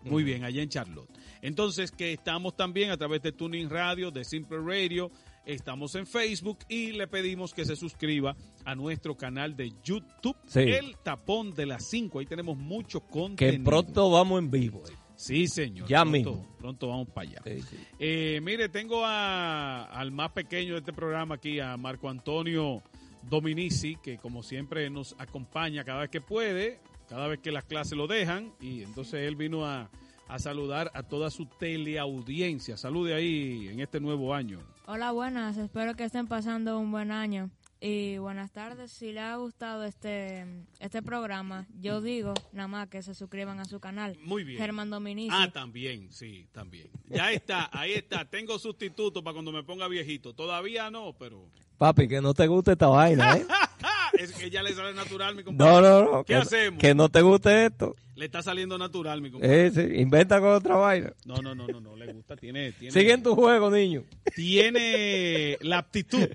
Muy bien, allá en Charlotte. Entonces, que estamos también a través de Tuning Radio, de Simple Radio, estamos en Facebook y le pedimos que se suscriba a nuestro canal de YouTube, Sí. El Tapón de las 5. Ahí tenemos mucho Que contenido. pronto vamos en vivo. Sí, señor. Ya pronto, mismo. Pronto vamos para allá. Sí, sí. Eh, mire, tengo a- al más pequeño de este programa aquí, a Marco Antonio Dominici, que como siempre nos acompaña cada vez que puede, cada vez que las clases lo dejan, y entonces él vino a, a saludar a toda su teleaudiencia. Salude ahí en este nuevo año. Hola, buenas. Espero que estén pasando un buen año. Y buenas tardes. Si les ha gustado este este programa, yo digo nada más que se suscriban a su canal. Muy bien. Germán Dominici. Ah, también, sí, también. Ya está, ahí está. Tengo sustituto para cuando me ponga viejito. Todavía no, pero... Papi, que no te guste esta vaina, ¿eh? *laughs* es que ya le sale natural, mi compadre. No, no, no. ¿Qué que, hacemos? Que no te guste esto. Le está saliendo natural, mi compadre. Eh, sí, inventa con otra vaina. No, no, no, no, no, le gusta, tiene, tiene, Sigue en tu juego, niño. tiene la aptitud,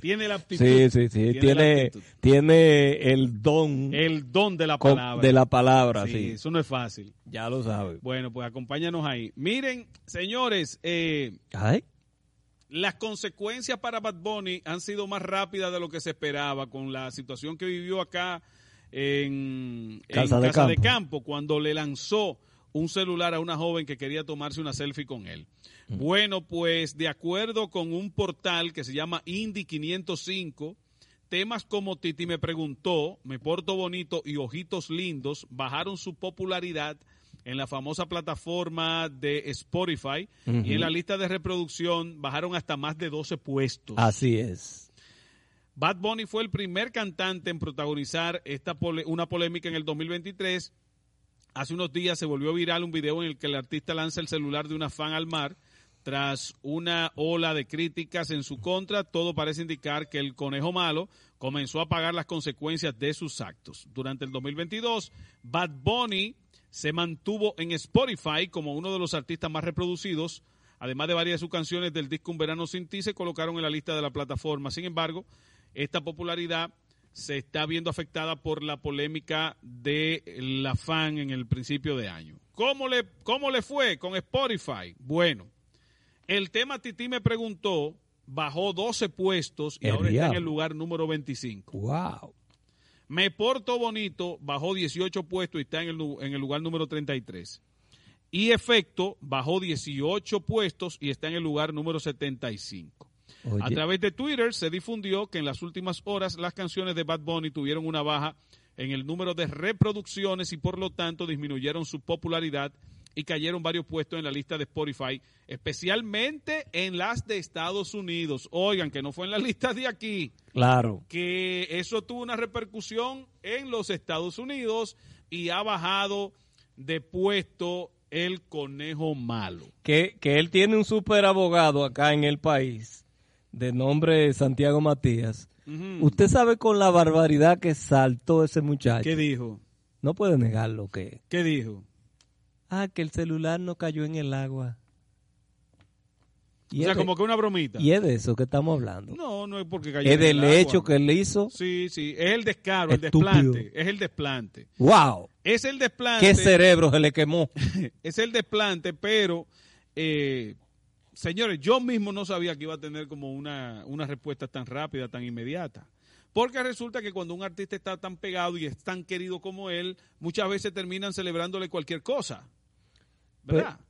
tiene la aptitud. Sí, sí, sí. Tiene, aptitud. tiene el don el don de la palabra. de la palabra, Sí, sí. eso no es fácil. Ya lo sabes. Bueno, pues acompáñanos ahí. Miren, señores, eh, Ay, las consecuencias para Bad Bunny han sido más rápidas de lo que se esperaba con la situación que vivió acá en, en Casa de Casa de Campo. Cuando le lanzó un celular a una joven que quería tomarse una selfie con él. Mm. Bueno, pues de acuerdo con un portal que se llama Indie 505, temas como Titi me preguntó, Me porto bonito y Ojitos lindos bajaron su popularidad en la famosa plataforma de Spotify y en la lista de reproducción bajaron hasta más de 12 puestos. así es. Bad Bunny fue el primer cantante en protagonizar esta pole- una polémica en el 2023. Hace unos días se volvió viral un video en el que el artista lanza el celular de una fan al mar. Tras una ola de críticas en su contra, todo parece indicar que el conejo malo comenzó a pagar las consecuencias de sus actos. Durante el 2022, Bad Bunny se mantuvo en Spotify como uno de los artistas más reproducidos, además de varias de sus canciones del disco Un Verano Sin Ti, se colocaron en la lista de la plataforma. Sin embargo, esta popularidad se está viendo afectada por la polémica de la fan en el principio de año. ¿Cómo le, cómo le fue con Spotify? Bueno, el tema Titi me preguntó, bajó 12 puestos y El ahora está en el lugar número 25. Wow. Me porto bonito, bajó 18 puestos y está en el, en el lugar número 33. Y Efecto bajó 18 puestos y está en el lugar número 75. Oye. A través de Twitter se difundió que en las últimas horas las canciones de Bad Bunny tuvieron una baja en el número de reproducciones y por lo tanto disminuyeron su popularidad y cayeron varios puestos en la lista de Spotify, especialmente en las de Estados Unidos. Oigan, que no fue en la *laughs* lista de aquí Claro. que eso tuvo una repercusión en los Estados Unidos y ha bajado de puesto el conejo malo. Que, que él tiene un super abogado acá en el país, de nombre Santiago Matías. Usted sabe con la barbaridad que saltó ese muchacho. ¿Qué dijo? No puede negarlo que. ¿Qué dijo? Ah, que el celular no cayó en el agua. O sea, es de- como que una bromita. Y es de eso que estamos hablando. No, no es porque cayó Es en del el agua. hecho que él hizo. Sí, sí, es el descaro, el desplante, es el desplante. ¡Wow! Es el desplante. ¿Qué cerebro se le quemó? *laughs* es el desplante, pero, eh, señores, yo mismo no sabía que iba a tener como una, una respuesta tan rápida, tan inmediata. Porque resulta que cuando un artista está tan pegado y es tan querido como él, muchas veces terminan celebrándole cualquier cosa.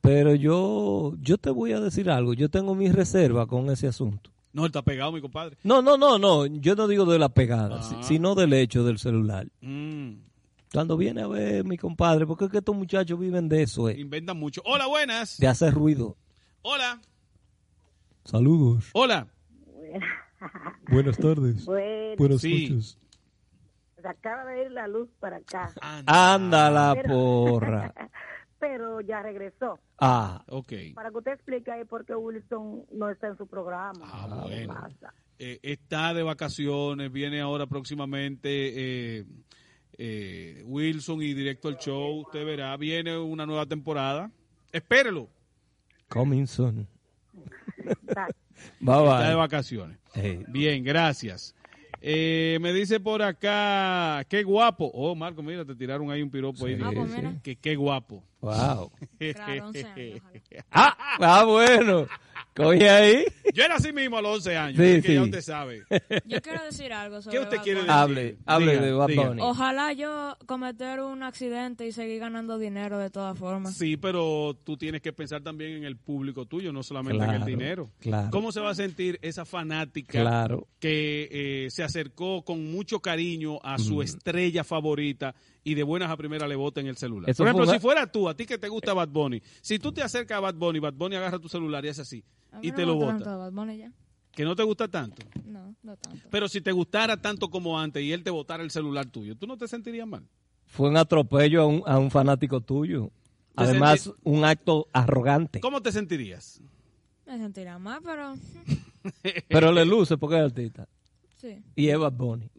Pero yo, yo te voy a decir algo. Yo tengo mi reserva con ese asunto. No, él está pegado, mi compadre. No, no, no, no. Yo no digo de la pegada, Ah. sino del hecho del celular. Mm, Cuando viene a ver mi compadre, porque es que estos muchachos viven de eso, eh, inventan mucho. Hola, buenas. de hacer ruido. Hola. Saludos. Hola. *laughs* Buenas tardes. Bueno, Buenas Sí. noches. se acaba de ir la luz para acá. Anda la Pero- porra. *laughs* Pero ya regresó. Ah, Ok. Para que usted explique ahí por qué Wilson no está en su programa. Ah, ¿Qué bueno. pasa? Eh, está de vacaciones, viene ahora próximamente eh, eh, Wilson y directo al show, usted verá, viene una nueva temporada. Espérelo. coming soon. *laughs* Está- Bye Está de vacaciones. Hey. Bien, gracias. Eh, me dice por acá, qué guapo. Oh, Marco, mira, te tiraron ahí un piropo ahí. Sí, Ah, pues sí. mira. Que qué guapo. Wow. Claro, 11 años, ojalá. *laughs* Ah, ah, bueno. Coge ahí. Yo era así mismo a los 11 años, Sí, que ya sí. usted sabe. Yo quiero decir algo sobre ¿Qué usted Bad quiere decir? Hable, hable Diga, de Bad. Bunny. Ojalá yo cometer un accidente y seguir ganando dinero de todas formas. Sí, pero tú tienes que pensar también en el público tuyo, no solamente en el dinero. claro. ¿Cómo se va a sentir esa fanática Claro. que eh, se acercó con mucho cariño a su Mm. estrella favorita y de buenas a primeras le bota en el celular? Eso Por ejemplo, fue si fuera tú, a ti que te gusta Bad Bunny, si tú te acercas a Bad Bunny, Bad Bunny agarra tu celular y hace así A mí y no te lo bota. Bad Bunny ya. Que no te gusta tanto. No, no tanto. Pero si te gustara tanto como antes y él te botara el celular tuyo, ¿tú no te sentirías mal? Fue un atropello a un, a un fanático tuyo. Además, un acto arrogante. ¿Cómo te sentirías? Me sentirá mal, pero Pero le luce porque es artista. sí. Y es Bad Bunny.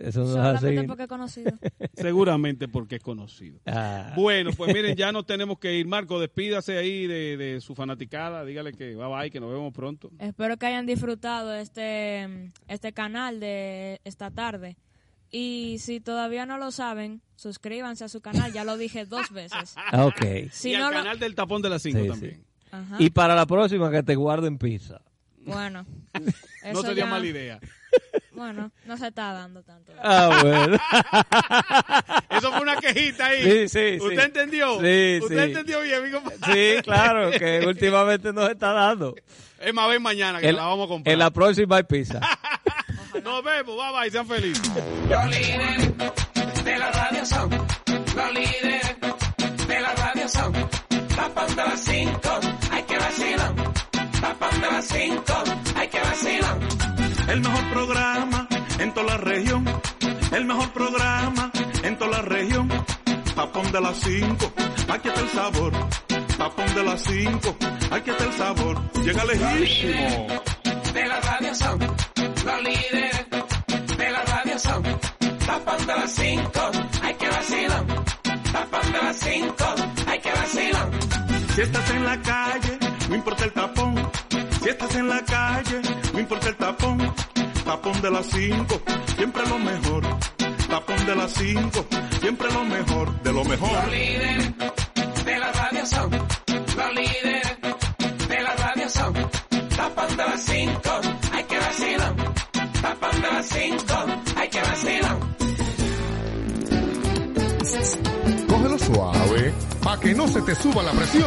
Eso no es Solamente así. porque he conocido. *laughs* Seguramente porque es conocido. Ah. Bueno, pues miren, *laughs* ya nos tenemos que ir. Marco, despídase ahí de, de su fanaticada. Dígale que bye bye, que nos vemos pronto. Espero que hayan disfrutado este, este canal de esta tarde. Y si todavía no lo saben, suscríbanse a su canal. Ya lo dije dos veces. *laughs* Ah, ok. Si y no al lo- canal del tapón de las 5 Sí, también. Ajá. Y para la próxima que te guarden pizza. Bueno. No sería ya- mala idea. Bueno, no se está dando tanto. Ah, bueno. *laughs* Eso fue una quejita ahí. Sí, sí, ¿Usted sí. entendió? Sí, ¿Usted sí. entendió bien, amigo? Sí, claro, que últimamente nos está dando. Es más, ven mañana que En, la vamos a comprar. en la próxima hay pizza. *laughs* Nos vemos, bye bye, sean felices. Los líderes de la radio son, los líderes de la radio son, tapón de las cinco, hay que vacilar, tapón de las cinco, hay que vacilar. El mejor programa en toda la región. El mejor programa en toda la región. Tapón de las 5, aquí está el sabor. Tapón de las 5, aquí está el sabor. Llega lejísimo. De la radio son, los líderes de la radio son, tapón de las cinco, hay que vacilar, tapón de las cinco, hay que vacilar. Si estás en la calle, no importa el tapón. Si estás en la calle, no importa el tapón. Tapón de las 5, siempre lo mejor. Tapón de las 5, siempre lo mejor, de lo mejor. Los líderes de la radio son, los líderes de la radio son, tapón de las 5, hay que vacilar. Tapón de las 5, hay que vacilar. Cógelo suave, pa' que no se te suba la presión.